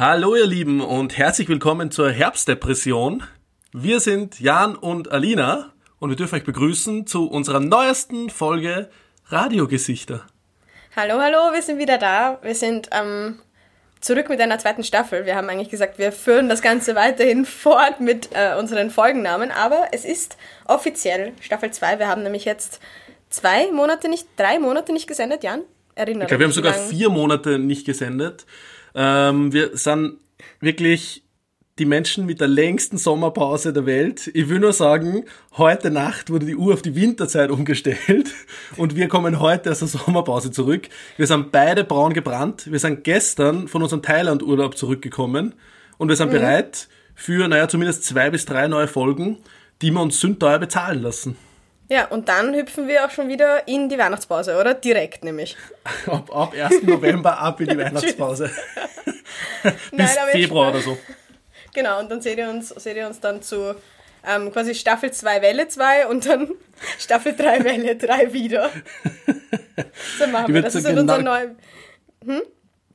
Hallo ihr Lieben und herzlich willkommen zur Herbstdepression. Wir sind Jan und Alina und wir dürfen euch begrüßen zu unserer neuesten Folge Radiogesichter. Hallo, hallo, wir sind wieder da. Wir sind ähm, zurück mit einer zweiten Staffel. Wir haben eigentlich gesagt, wir führen das Ganze weiterhin fort mit äh, unseren Folgennamen, aber es ist offiziell Staffel 2. Wir haben nämlich jetzt zwei Monate nicht, drei Monate nicht gesendet, Jan? Erinnere ich glaube, wir haben sogar vier Monate nicht gesendet. Ähm, wir sind wirklich die Menschen mit der längsten Sommerpause der Welt. Ich will nur sagen, heute Nacht wurde die Uhr auf die Winterzeit umgestellt und wir kommen heute aus der Sommerpause zurück. Wir sind beide braun gebrannt. Wir sind gestern von unserem Thailand-Urlaub zurückgekommen und wir sind mhm. bereit für, naja, zumindest zwei bis drei neue Folgen, die wir uns sündteuer bezahlen lassen. Ja, und dann hüpfen wir auch schon wieder in die Weihnachtspause, oder? Direkt nämlich. ab, ab 1. November ab in die Weihnachtspause. Bis Nein, Februar oder so. Genau, und dann seht ihr uns, seht ihr uns dann zu ähm, quasi Staffel 2 Welle 2 und dann Staffel 3 Welle 3 wieder. So machen wir das. Das ist genau, unser neuer. Hm?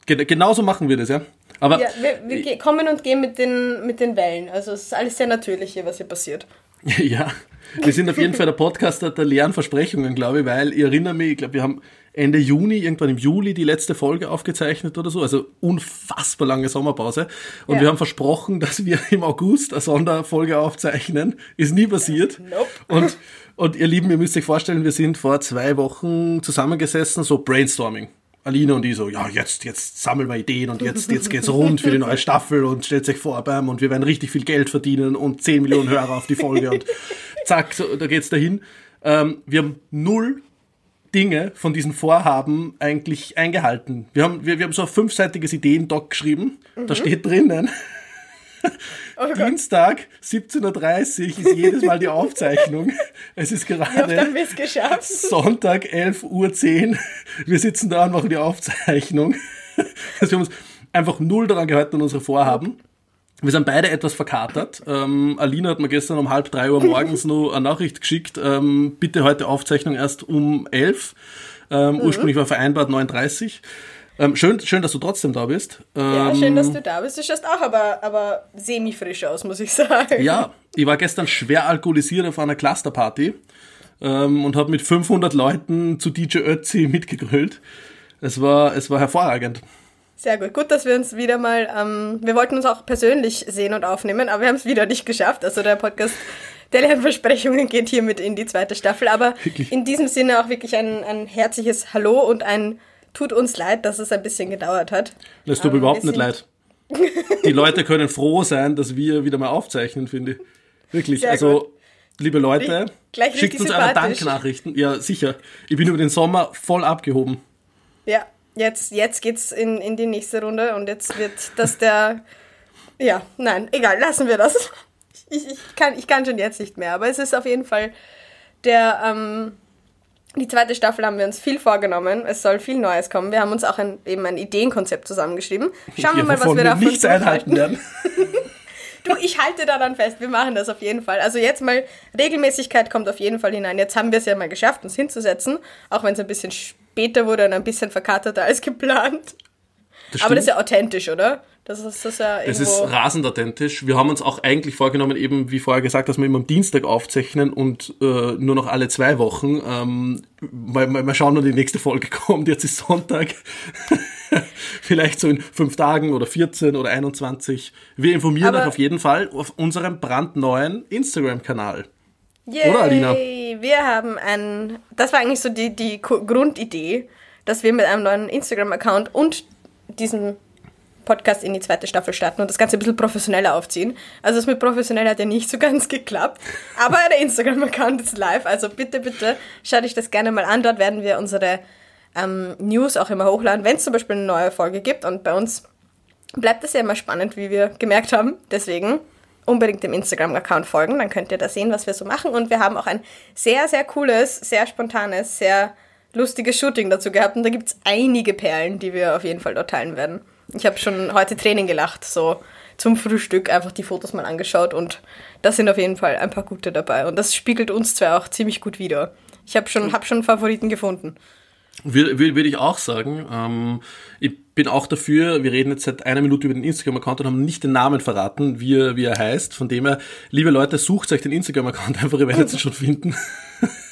Genauso machen wir das, ja. Aber ja, wir, wir kommen und gehen mit den, mit den Wellen. Also es ist alles sehr natürlich hier, was hier passiert. Ja, wir sind auf jeden Fall der Podcaster der leeren Versprechungen, glaube ich, weil ich erinnere mich, ich glaube, wir haben Ende Juni, irgendwann im Juli die letzte Folge aufgezeichnet oder so, also unfassbar lange Sommerpause. Und ja. wir haben versprochen, dass wir im August eine Sonderfolge aufzeichnen. Ist nie passiert. Nope. Und, und ihr Lieben, ihr müsst euch vorstellen, wir sind vor zwei Wochen zusammengesessen, so Brainstorming. Alina und ich so, ja, jetzt, jetzt sammeln wir Ideen und jetzt, jetzt geht's rund für die neue Staffel und stellt sich vor, bam, und wir werden richtig viel Geld verdienen und 10 Millionen Hörer auf die Folge und zack, so, da geht's dahin. Ähm, wir haben null Dinge von diesen Vorhaben eigentlich eingehalten. Wir haben, wir, wir haben so ein fünfseitiges Ideen-Doc geschrieben. Mhm. Da steht drinnen, Oh Dienstag 17.30 Uhr ist jedes Mal die Aufzeichnung. Es ist gerade Sonntag 11.10 Uhr. Wir sitzen da und machen die Aufzeichnung. Also wir haben uns einfach null daran gehalten an unsere Vorhaben. Wir sind beide etwas verkatert. Ähm, Alina hat mir gestern um halb drei Uhr morgens noch eine Nachricht geschickt. Ähm, bitte heute Aufzeichnung erst um elf. Ähm, mhm. Ursprünglich war vereinbart 9.30 ähm, schön, schön, dass du trotzdem da bist. ja, schön, dass ähm, du da bist. Du schaust auch aber, aber semi-frisch aus, muss ich sagen. Ja, ich war gestern schwer alkoholisiert auf einer Clusterparty ähm, und habe mit 500 Leuten zu DJ Ötzi mitgegrölt. Es war, es war hervorragend. Sehr gut. Gut, dass wir uns wieder mal, ähm, wir wollten uns auch persönlich sehen und aufnehmen, aber wir haben es wieder nicht geschafft. Also der Podcast der Lernversprechungen geht hiermit in die zweite Staffel. Aber wirklich? in diesem Sinne auch wirklich ein, ein herzliches Hallo und ein tut uns leid, dass es ein bisschen gedauert hat. Das tut mir überhaupt nicht leid. Die Leute können froh sein, dass wir wieder mal aufzeichnen, finde ich. Wirklich. Sehr also, gut. liebe Leute, schickt uns eure Danknachrichten. Ja, sicher. Ich bin über den Sommer voll abgehoben. Ja, jetzt, jetzt geht's in, in die nächste Runde und jetzt wird das der. Ja, nein, egal, lassen wir das. Ich, ich, kann, ich kann schon jetzt nicht mehr, aber es ist auf jeden Fall der. Ähm, die zweite Staffel haben wir uns viel vorgenommen. Es soll viel Neues kommen. Wir haben uns auch ein, eben ein Ideenkonzept zusammengeschrieben. Schauen wir mal, was wir davon nichts einhalten werden. du, ich halte daran fest. Wir machen das auf jeden Fall. Also jetzt mal Regelmäßigkeit kommt auf jeden Fall hinein. Jetzt haben wir es ja mal geschafft, uns hinzusetzen, auch wenn es ein bisschen später wurde und ein bisschen verkaterter als geplant. Das Aber das ist ja authentisch, oder? Das ist, das ja es ist rasend authentisch. Wir haben uns auch eigentlich vorgenommen, eben wie vorher gesagt, dass wir immer am Dienstag aufzeichnen und äh, nur noch alle zwei Wochen. Ähm, mal, mal, mal schauen, wann die nächste Folge kommt. Jetzt ist Sonntag. Vielleicht so in fünf Tagen oder 14 oder 21. Wir informieren Aber euch auf jeden Fall auf unserem brandneuen Instagram-Kanal. Yay, oder Alina? Wir haben ein, das war eigentlich so die, die Grundidee, dass wir mit einem neuen Instagram-Account und diesem Podcast in die zweite Staffel starten und das Ganze ein bisschen professioneller aufziehen. Also das mit professionell hat ja nicht so ganz geklappt, aber der Instagram-Account ist live, also bitte, bitte schaut euch das gerne mal an. Dort werden wir unsere ähm, News auch immer hochladen, wenn es zum Beispiel eine neue Folge gibt und bei uns bleibt es ja immer spannend, wie wir gemerkt haben. Deswegen unbedingt dem Instagram-Account folgen, dann könnt ihr da sehen, was wir so machen und wir haben auch ein sehr, sehr cooles, sehr spontanes, sehr lustiges Shooting dazu gehabt und da gibt es einige Perlen, die wir auf jeden Fall dort teilen werden. Ich habe schon heute Training gelacht, so zum Frühstück einfach die Fotos mal angeschaut und da sind auf jeden Fall ein paar gute dabei. Und das spiegelt uns zwei auch ziemlich gut wider. Ich habe schon, hab schon Favoriten gefunden. Würde, würde ich auch sagen. Ähm, ich bin auch dafür, wir reden jetzt seit einer Minute über den Instagram-Account und haben nicht den Namen verraten, wie er, wie er heißt. Von dem her, liebe Leute, sucht euch den Instagram-Account einfach, ihr werdet es schon finden.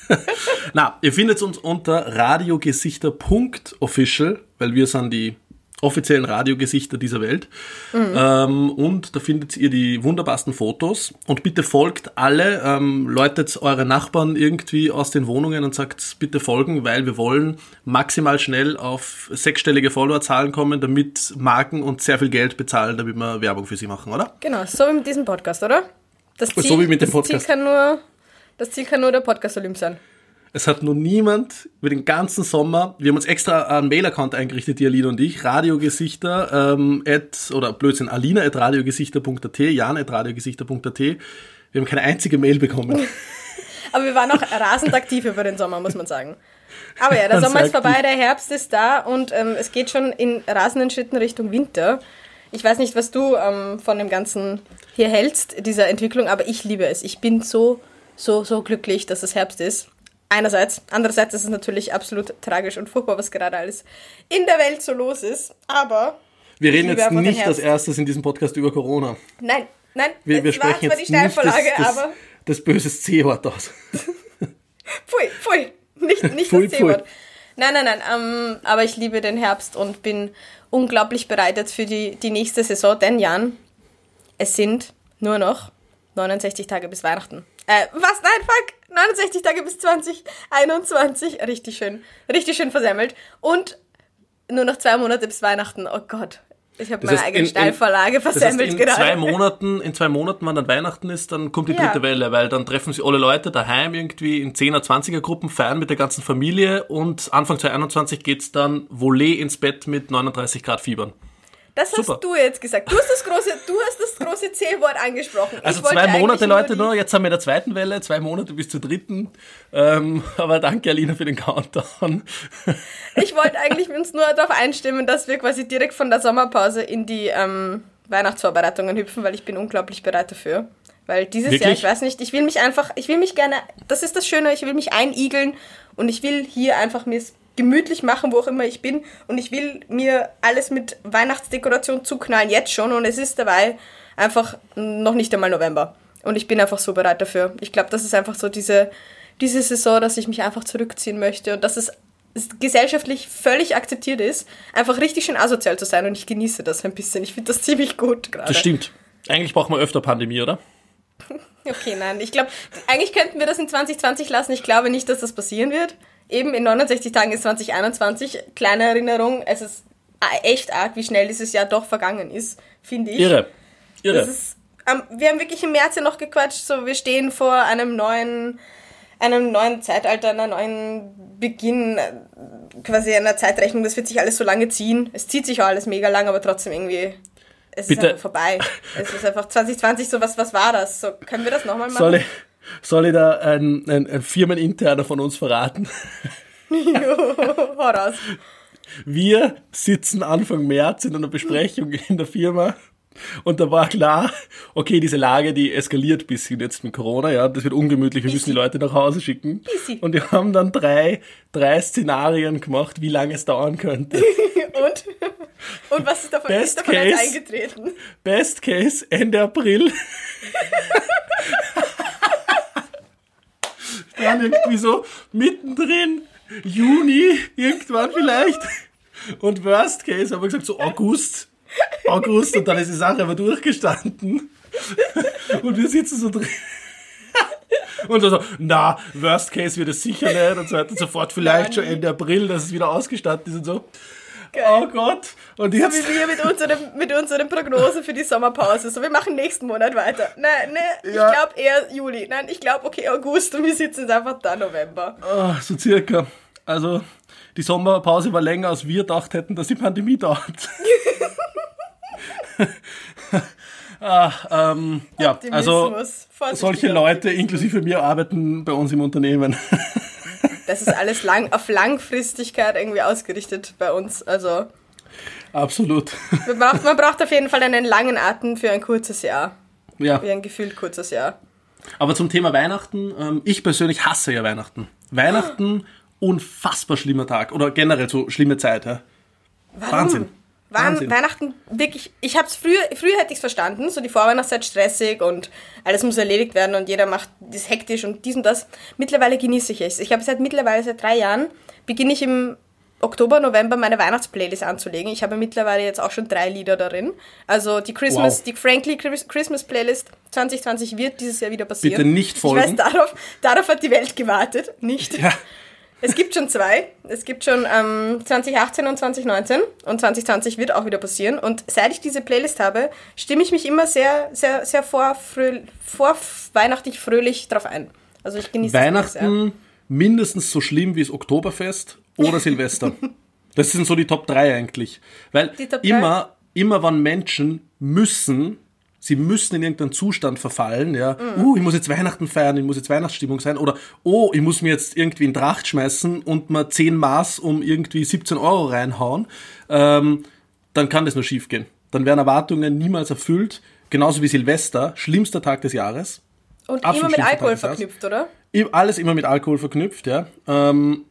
Na, ihr findet uns unter radiogesichter.official, weil wir sind die offiziellen Radiogesichter dieser Welt. Mhm. Ähm, und da findet ihr die wunderbarsten Fotos. Und bitte folgt alle, ähm, läutet eure Nachbarn irgendwie aus den Wohnungen und sagt, bitte folgen, weil wir wollen maximal schnell auf sechsstellige Followerzahlen kommen, damit Marken uns sehr viel Geld bezahlen, damit wir Werbung für sie machen, oder? Genau, so wie mit diesem Podcast, oder? Das Ziel, so wie mit dem Podcast. Ziel kann nur, das Ziel kann nur der Podcast Olymp sein. Es hat noch niemand über den ganzen Sommer, wir haben uns extra einen Mail-Account eingerichtet, die Alina und ich, Radiogesichter, ähm, at, oder Blödsinn, alina at radiogesichter.at, jan at radiogesichter.at. Wir haben keine einzige Mail bekommen. Aber wir waren auch rasend aktiv über den Sommer, muss man sagen. Aber ja, der Sommer ist vorbei, der Herbst ist da und ähm, es geht schon in rasenden Schritten Richtung Winter. Ich weiß nicht, was du ähm, von dem Ganzen hier hältst, dieser Entwicklung, aber ich liebe es. Ich bin so, so, so glücklich, dass es Herbst ist. Einerseits. Andererseits ist es natürlich absolut tragisch und furchtbar, was gerade alles in der Welt so los ist. Aber. Wir reden jetzt nicht als erstes in diesem Podcast über Corona. Nein, nein. Wir, wir sprechen jetzt nicht das, das, das böse C-Wort aus. pfui, pfui. Nicht, nicht pfui, das C-Wort. Nein, nein, nein. Ähm, aber ich liebe den Herbst und bin unglaublich bereitet für die, die nächste Saison. Denn, Jan, es sind nur noch 69 Tage bis Weihnachten. Äh, was? Nein, fuck! 69 Tage bis 2021. Richtig schön. Richtig schön versemmelt. Und nur noch zwei Monate bis Weihnachten. Oh Gott. Ich habe meine eigene Steilvorlage versemmelt das heißt, in gerade. Zwei Monaten, in zwei Monaten, wenn dann Weihnachten ist, dann kommt die dritte ja. Welle, weil dann treffen sich alle Leute daheim irgendwie in 10er, 20er Gruppen, feiern mit der ganzen Familie und Anfang 2021 geht's dann Volley ins Bett mit 39 Grad Fiebern. Das Super. hast du jetzt gesagt. Du hast das große, du hast das große C-Wort angesprochen. Also zwei Monate, Leute, nur. Jetzt haben wir in der zweiten Welle, zwei Monate bis zur dritten. Ähm, aber danke, Alina, für den Countdown. ich wollte eigentlich uns nur darauf einstimmen, dass wir quasi direkt von der Sommerpause in die ähm, Weihnachtsvorbereitungen hüpfen, weil ich bin unglaublich bereit dafür. Weil dieses Wirklich? Jahr, ich weiß nicht, ich will mich einfach, ich will mich gerne, das ist das Schöne, ich will mich einigeln und ich will hier einfach mir gemütlich machen, wo auch immer ich bin. Und ich will mir alles mit Weihnachtsdekoration zuknallen, jetzt schon. Und es ist dabei einfach noch nicht einmal November. Und ich bin einfach so bereit dafür. Ich glaube, das ist einfach so diese, diese Saison, dass ich mich einfach zurückziehen möchte und dass es gesellschaftlich völlig akzeptiert ist, einfach richtig schön asozial zu sein und ich genieße das ein bisschen. Ich finde das ziemlich gut gerade. Das stimmt. Eigentlich brauchen wir öfter Pandemie, oder? okay, nein. Ich glaube, eigentlich könnten wir das in 2020 lassen. Ich glaube nicht, dass das passieren wird eben in 69 Tagen ist 2021. Kleine Erinnerung, es ist echt arg, wie schnell dieses Jahr doch vergangen ist, finde ich. Irre. Irre. Ist, ähm, wir haben wirklich im März ja noch gequatscht, so wir stehen vor einem neuen, einem neuen Zeitalter, einer neuen Beginn, quasi einer Zeitrechnung. Das wird sich alles so lange ziehen. Es zieht sich auch alles mega lang, aber trotzdem irgendwie es Bitte. ist einfach vorbei. Es ist einfach 2020 so, was, was war das? So, können wir das nochmal machen? Ich, soll ich da ein, ein, ein Firmeninterner von uns verraten? jo, raus. Wir sitzen Anfang März in einer Besprechung in der Firma und da war klar, okay, diese Lage, die eskaliert bisschen jetzt mit Corona, ja, das wird ungemütlich, wir Easy. müssen die Leute nach Hause schicken. Easy. Und wir haben dann drei, drei Szenarien gemacht, wie lange es dauern könnte. und? Und was ist davon, Best ist davon Case, eingetreten? Best Case, Ende April. dann irgendwie so mittendrin, Juni, irgendwann vielleicht. Und Worst Case haben wir gesagt, so August. August und dann ist die Sache aber durchgestanden. Und wir sitzen so drin. Und so, na, Worst Case wird es sicher nicht und so weiter und so fort. Vielleicht schon Ende April, dass es wieder ausgestattet ist und so. Geil. Oh Gott. Und jetzt. So wie wir mit unseren, mit unseren Prognosen für die Sommerpause. So, wir machen nächsten Monat weiter. Nein, nein, ja. ich glaube eher Juli. Nein, ich glaube, okay, August und wir sitzen jetzt einfach da November. Oh, so circa. Also, die Sommerpause war länger, als wir gedacht hätten, dass die Pandemie dauert. ah, ähm, ja, also solche Leute inklusive mir arbeiten bei uns im Unternehmen. Das ist alles lang, auf Langfristigkeit irgendwie ausgerichtet bei uns. Also Absolut. Man braucht, man braucht auf jeden Fall einen langen Atem für ein kurzes Jahr. Ja. Für ein gefühlt kurzes Jahr. Aber zum Thema Weihnachten, ähm, ich persönlich hasse ja Weihnachten. Weihnachten unfassbar schlimmer Tag oder generell so schlimme Zeit. Ja. Warum? Wahnsinn. Waren Wahnsinn. Weihnachten wirklich, ich hab's früher, früher hätte ich es verstanden, so die Vorweihnachtszeit stressig und alles muss erledigt werden und jeder macht das hektisch und dies und das. Mittlerweile genieße ich es. Ich habe seit mittlerweile seit drei Jahren, beginne ich im Oktober, November meine Weihnachtsplaylist anzulegen. Ich habe mittlerweile jetzt auch schon drei Lieder darin. Also die Christmas, Wow. die Frankly Chris- Christmas Playlist 2020 wird dieses Jahr wieder passieren. Bitte nicht Ich weiß, folgen. darauf, darauf hat die Welt gewartet, nicht? Ja. Es gibt schon zwei. Es gibt schon ähm, 2018 und 2019 und 2020 wird auch wieder passieren. Und seit ich diese Playlist habe, stimme ich mich immer sehr, sehr, sehr vorfröh vorweihnachtlich fröhlich drauf ein. Also ich genieße. Weihnachten mindestens so schlimm wie das Oktoberfest oder Silvester. Das sind so die Top 3 eigentlich. Weil Top immer, immer wann Menschen müssen, sie müssen in irgendeinen Zustand verfallen, ja, Mhm. uh, ich muss jetzt Weihnachten feiern, ich muss jetzt Weihnachtsstimmung sein, oder oh, ich muss mir jetzt irgendwie in Tracht schmeißen und mal 10 Maß um irgendwie 17 Euro reinhauen, ähm, dann kann das nur schief gehen. Dann werden Erwartungen niemals erfüllt, genauso wie Silvester, schlimmster Tag des Jahres. Und Absolut immer mit Alkohol verknüpft, oder? Alles immer mit Alkohol verknüpft, ja. Ähm,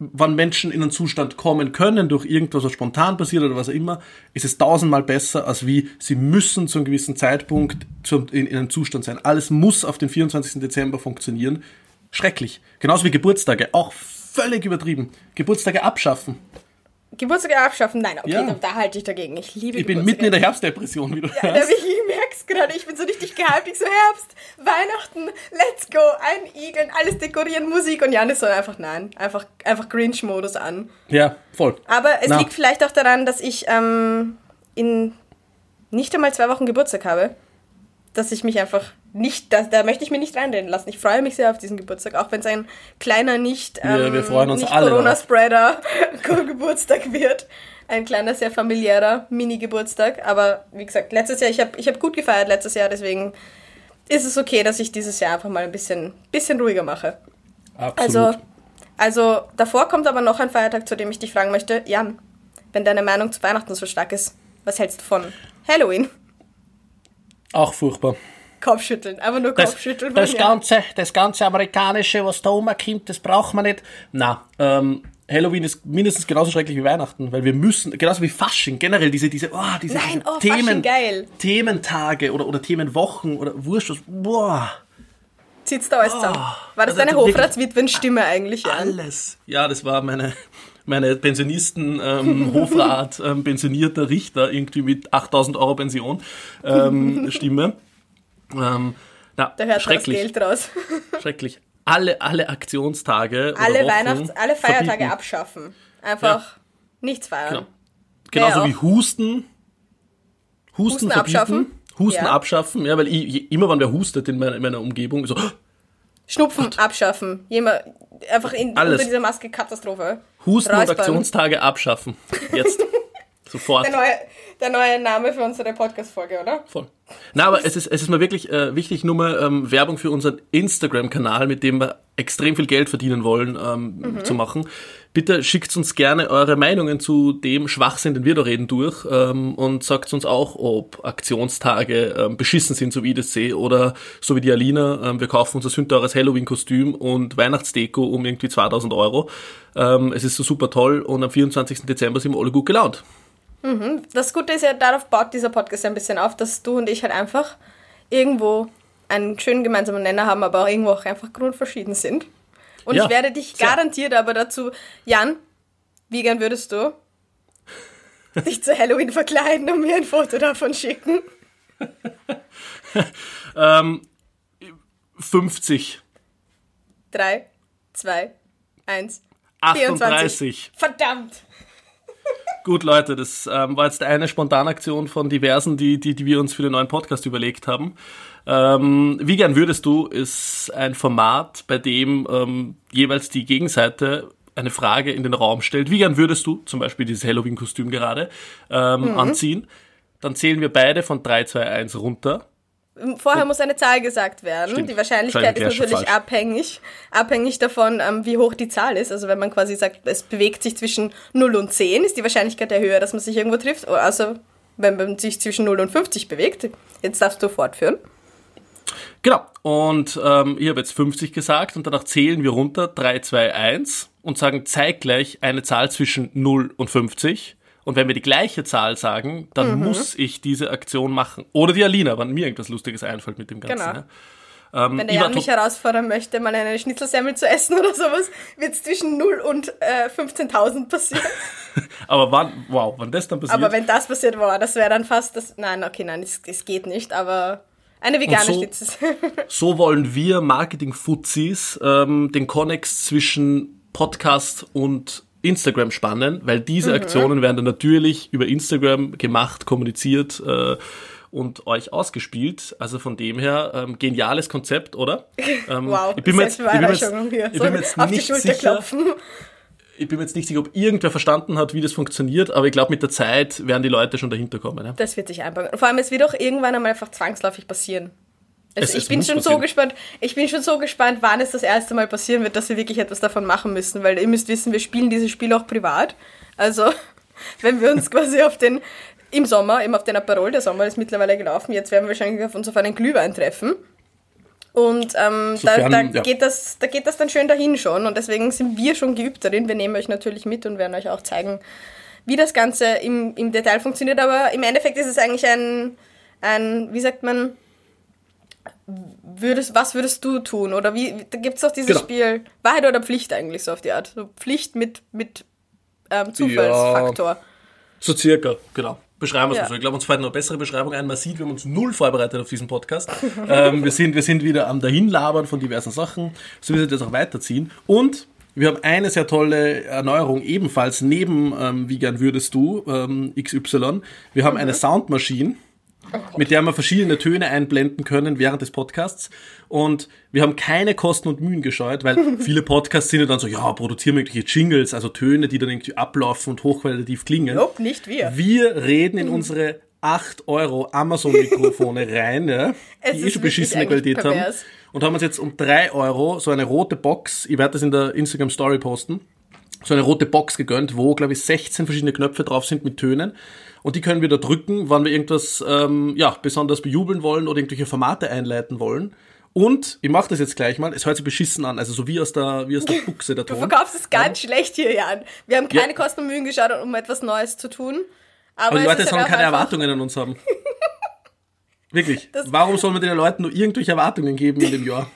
wann Menschen in einen Zustand kommen können durch irgendwas, was spontan passiert oder was auch immer, ist es tausendmal besser, als wie sie müssen zu einem gewissen Zeitpunkt in, in einem Zustand sein. Alles muss auf den 24. Dezember funktionieren. Schrecklich. Genauso wie Geburtstage. Auch völlig übertrieben. Geburtstage abschaffen. Geburtstage abschaffen? Nein, okay, Ja. da, da halte ich dagegen. Ich liebe Ich bin Geburtstage. mitten in der Herbstdepression, wie du Ja, hörst. ich merk's gerade, ich bin so richtig gehypt. Ich so Herbst, Weihnachten, let's go, einigeln, alles dekorieren, Musik und Janis so einfach nein, einfach, einfach Grinch-Modus an. Ja, voll. Aber es Na. liegt vielleicht auch daran, dass ich ähm, in nicht einmal zwei Wochen Geburtstag habe, dass ich mich einfach nicht, da, da möchte ich mir nicht reinreden lassen. Ich freue mich sehr auf diesen Geburtstag, auch wenn es ein kleiner, nicht, ähm, wir freuen uns nicht alle Corona-Spreader Geburtstag wird. Ein kleiner, sehr familiärer Mini-Geburtstag. Aber wie gesagt, letztes Jahr, ich habe ich hab gut gefeiert letztes Jahr, deswegen ist es okay, dass ich dieses Jahr einfach mal ein bisschen, bisschen ruhiger mache. Absolut. Also, also davor kommt aber noch ein Feiertag, zu dem ich dich fragen möchte. Jan, wenn deine Meinung zu Weihnachten so stark ist, was hältst du von Halloween? Auch furchtbar. Kopfschütteln, einfach nur Das, Kopfschütteln. das, Jan. ganze, das ganze Amerikanische, was da rumkommt, das braucht man nicht. Na, ähm, Halloween ist mindestens genauso schrecklich wie Weihnachten, weil wir müssen, genauso wie Fasching, generell diese, diese, oh, diese, Nein, oh, Themen, geil. Thementage oder, oder Themenwochen oder Wurscht, was- boah, Zieht's da alles zusammen. War das also deine Hofratswitwenstimme eigentlich, alles. Ja, das war meine, meine Pensionisten, ähm, Hofrat, ähm, pensionierter Richter, irgendwie mit 8000 Euro Pension, ähm, Stimme. Ähm, na, Da hört man das schrecklich. Geld raus. Schrecklich. Alle, alle Aktionstage. alle Weihnachts-, alle Feiertage verbieten. abschaffen. Einfach nichts feiern. Genau. Genauso Ja, wie Husten. Husten, Husten verbieten. abschaffen. Husten Ja. abschaffen. Ja, weil ich, immer wenn wer hustet in meiner, in meiner Umgebung, so, Schnupfen abschaffen. Jemand, einfach in, Alles. unter dieser Maske Katastrophe. Husten und Räuspern. Aktionstage abschaffen. Jetzt. Sofort. Der neue, der neue Name für unsere Podcast-Folge, oder? Voll. Na, aber es ist, es ist mir wirklich äh, wichtig, nur mal ähm, Werbung für unseren Instagram-Kanal, mit dem wir extrem viel Geld verdienen wollen, ähm, zu machen. Bitte schickt uns gerne eure Meinungen zu dem Schwachsinn, den wir da reden, durch ähm, und sagt uns auch, ob Aktionstage ähm, beschissen sind, so wie ich das sehe, oder so wie die Alina, ähm, wir kaufen uns ein sündteures Halloween-Kostüm und Weihnachtsdeko um irgendwie 2000 Euro. Ähm, es ist so super toll und am 24. Dezember sind wir alle gut gelaunt. Das Gute ist ja, darauf baut dieser Podcast ein bisschen auf, dass du und ich halt einfach irgendwo einen schönen gemeinsamen Nenner haben, aber auch irgendwo auch einfach grundverschieden sind. Und Ja, ich werde dich sehr. garantiert aber dazu, Jan, wie gern würdest du dich zu Halloween verkleiden und mir ein Foto davon schicken? 50, Drei, zwei, eins. 38. Verdammt! Gut, Leute, das ähm, war jetzt eine Spontanaktion von diversen, die, die, die wir uns für den neuen Podcast überlegt haben. Ähm, wie gern würdest du ist ein Format, bei dem ähm, jeweils die Gegenseite eine Frage in den Raum stellt. Wie gern würdest du zum Beispiel dieses Halloween-Kostüm gerade ähm, anziehen? Dann zählen wir beide von 3, 2, 1 runter. Vorher muss eine Zahl gesagt werden. Stimmt. Die Wahrscheinlichkeit Wahrscheinlich ist natürlich abhängig, abhängig davon, ähm, wie hoch die Zahl ist. Also wenn man quasi sagt, es bewegt sich zwischen 0 und 10, ist die Wahrscheinlichkeit ja höher, dass man sich irgendwo trifft. Also wenn man sich zwischen 0 und 50 bewegt. Jetzt darfst du fortführen. Genau. Und ähm, ich habe jetzt 50 gesagt und danach zählen wir runter 3, 2, 1 und sagen zeitgleich eine Zahl zwischen 0 und 50. Und wenn wir die gleiche Zahl sagen, dann muss ich diese Aktion machen. Oder die Alina, wenn mir irgendwas Lustiges einfällt mit dem Ganzen. Genau. Ja. Ähm, Wenn der Jan mich herausfordern möchte, mal eine Schnitzelsemmel zu essen oder sowas, wird es zwischen 0 und äh, 15.000 passieren. aber wann, wow, wann das dann passiert. Aber wenn das passiert, wow, das wäre dann fast das. Nein, okay, nein, es, geht nicht, aber eine vegane so- Schnitzelsemmel. So wollen wir Marketing-Fuzis ähm, den Konnex zwischen Podcast und Instagram spannen, weil diese Aktionen werden dann natürlich über Instagram gemacht, kommuniziert äh, und euch ausgespielt. Also von dem her, ähm, geniales Konzept, oder? Ähm, Wow, ich bin mir jetzt, ich bin jetzt, ich bin mir jetzt nicht sicher, klopfen. ich bin mir jetzt nicht sicher, ob irgendwer verstanden hat, wie das funktioniert, aber ich glaube, mit der Zeit werden die Leute schon dahinter kommen. Ja? Das wird sich einbauen. Vor allem, es wird auch irgendwann einmal einfach zwangsläufig passieren. Also Es- ich bin schon passieren. so gespannt, ich bin schon so gespannt, wann es das erste Mal passieren wird, dass wir wirklich etwas davon machen müssen, weil ihr müsst wissen, wir spielen dieses Spiel auch privat. Also, wenn wir uns quasi auf den, im Sommer, eben auf den Aperol, der Sommer ist mittlerweile gelaufen, jetzt werden wir wahrscheinlich auf uns auf einen Glühwein treffen. Und ähm, Sofern, da, da, ja. geht das, da geht das dann schön dahin schon. Und deswegen sind wir schon geübt darin. Wir nehmen euch natürlich mit und werden euch auch zeigen, wie das Ganze im, im Detail funktioniert. Aber im Endeffekt ist es eigentlich ein, ein wie sagt man, würdest, was würdest du tun? Oder wie, da gibt es doch dieses Genau. Spiel Wahrheit oder Pflicht eigentlich so auf die Art. So Pflicht mit, mit ähm, Zufallsfaktor. So circa, genau. Beschreiben wir es Ja. mal so. Ich glaube, uns fällt noch eine bessere Beschreibung ein. Man sieht, wir haben uns null vorbereitet auf diesen Podcast. ähm, wir, sind, wir sind wieder am Dahinlabern von diversen Sachen. So wird das auch weiterziehen. Und wir haben eine sehr tolle Erneuerung ebenfalls neben ähm, Wie gern würdest du ähm, XY. Wir haben eine Soundmaschine mit der wir verschiedene Töne einblenden können während des Podcasts. Und wir haben keine Kosten und Mühen gescheut, weil viele Podcasts sind ja dann so, ja, produzieren wir irgendwelche Jingles, also Töne, die dann irgendwie ablaufen und hochqualitativ klingen. Nope, nicht wir. Wir reden in unsere 8 Euro Amazon-Mikrofone rein, ja, die eh schon beschissene Qualität haben. pervers. Und haben uns jetzt um 3 Euro so eine rote Box, ich werde das in der Instagram-Story posten, so eine rote Box gegönnt, wo, glaube ich, 16 verschiedene Knöpfe drauf sind mit Tönen. Und die können wir da drücken, wann wir irgendwas ähm, ja, besonders bejubeln wollen oder irgendwelche Formate einleiten wollen. Und ich mache das jetzt gleich mal, es hört sich beschissen an, also so wie aus der, wie aus der Buchse der Du Ton. verkaufst es ganz schlecht hier, Jan. Wir haben keine Ja. Kosten und Mühen geschaut, um etwas Neues zu tun. Aber, Aber die Leute sollen keine Erwartungen an uns haben. Wirklich. Das- Warum soll man den Leuten nur irgendwelche Erwartungen geben in dem Jahr?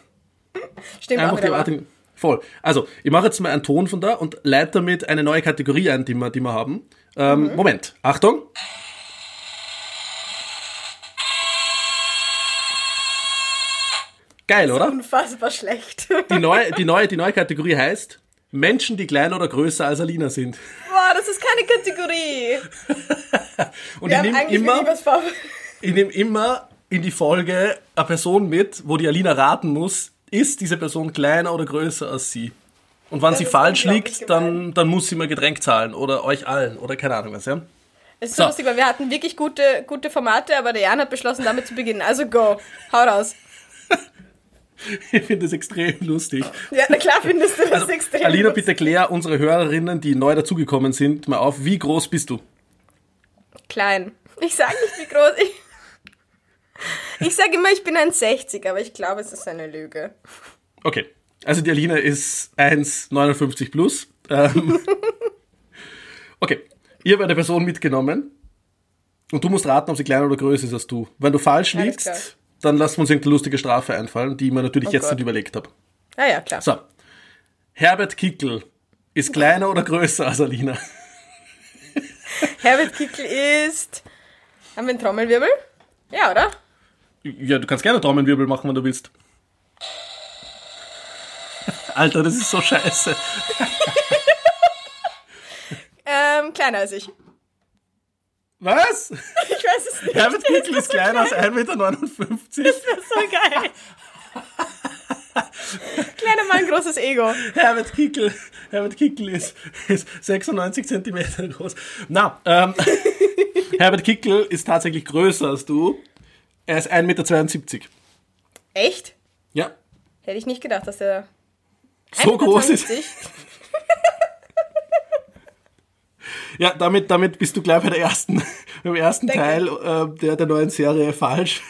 Stimmt auch Einfach die. Erwartungen. Voll. Also, ich mache jetzt mal einen Ton von da und leite damit eine neue Kategorie ein, die wir, die wir haben. Ähm, Mhm. Moment. Achtung. Geil, oder? Unfassbar schlecht. Die neue, die, neue, die neue Kategorie heißt Menschen, die kleiner oder größer als Alina sind. Boah, das ist keine Kategorie. Und Wir ich nehme immer, ich nehme immer in die Folge eine Person mit, wo die Alina raten muss, ist diese Person kleiner oder größer als sie. Und wenn Das sie falsch liegt, dann, dann muss sie mal Getränk zahlen oder euch allen oder keine Ahnung was, ja? Es ist so So. lustig, weil wir hatten wirklich gute, gute Formate, aber der Jan hat beschlossen, damit zu beginnen. Also go, hau raus. Ich finde das extrem lustig. Ja, na klar findest du das Also, extrem. Alina, lustig. bitte klär unsere Hörerinnen, die neu dazugekommen sind, mal auf, wie groß bist du? Klein. Ich sag nicht, wie groß ich. Ich sage immer, ich bin ein 60, aber ich glaube, es ist eine Lüge. Okay. Also die Alina ist 1,59 plus. Ähm, okay. Ich habe eine Person mitgenommen und du musst raten, ob sie kleiner oder größer ist als du. Wenn du falsch Alles liegst, klar. dann lassen wir uns irgendeine lustige Strafe einfallen, die ich mir natürlich Oh jetzt Gott. nicht überlegt habe. Ah ja, klar. So. Herbert Kickel ist kleiner oder größer als Alina? Herbert Kickel ist. Haben wir einen Trommelwirbel? Ja, oder? Ja, du kannst gerne Trommelwirbel machen, wenn du willst. Alter, das ist so scheiße. Ähm, kleiner als ich. Was? Ich weiß es nicht. Herbert Kickel ist kleiner als 1,59 Meter. Das ist so geil. Kleiner Mann, großes Ego. Herbert Kickel, Herbert Kickel ist, ist 96 Zentimeter groß. Na, ähm, Herbert Kickel ist tatsächlich größer als du. Er ist 1,72 Meter. Echt? Ja, Hätte ich nicht gedacht, dass der. so groß ist. 1,20? Ja, damit, damit bist du gleich bei der ersten, beim ersten Danke. Teil äh, der, der neuen Serie falsch.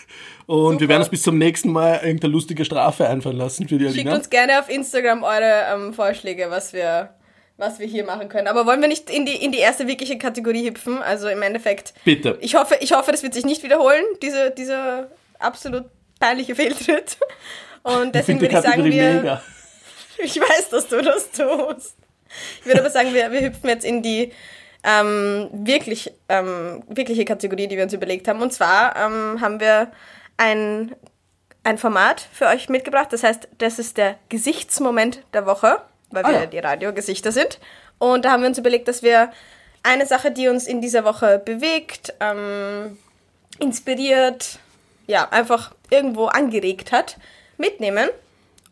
Und wir Super. werden uns bis zum nächsten Mal irgendeine lustige Strafe einfallen lassen für die Schickt Alina. uns gerne auf Instagram eure ähm, Vorschläge, was wir, was wir hier machen können. Aber wollen wir nicht in die, in die erste wirkliche Kategorie hüpfen? Also im Endeffekt. Bitte. Ich hoffe, ich hoffe, das wird sich nicht wiederholen, diese, dieser absolut peinliche Fehltritt. Und deswegen würde ich sagen, wir. Mega. Ich weiß, dass du das tust. Ich würde aber sagen, wir, wir hüpfen jetzt in die ähm, wirklich, ähm, wirkliche Kategorie, die wir uns überlegt haben. Und zwar ähm, haben wir ein, ein Format für euch mitgebracht. Das heißt, das ist der Gesichtsmoment der Woche, weil wir ah, ja. die Radiogesichter sind. Und da haben wir uns überlegt, dass wir eine Sache, die uns in dieser Woche bewegt, ähm, inspiriert, ja, einfach irgendwo angeregt hat, mitnehmen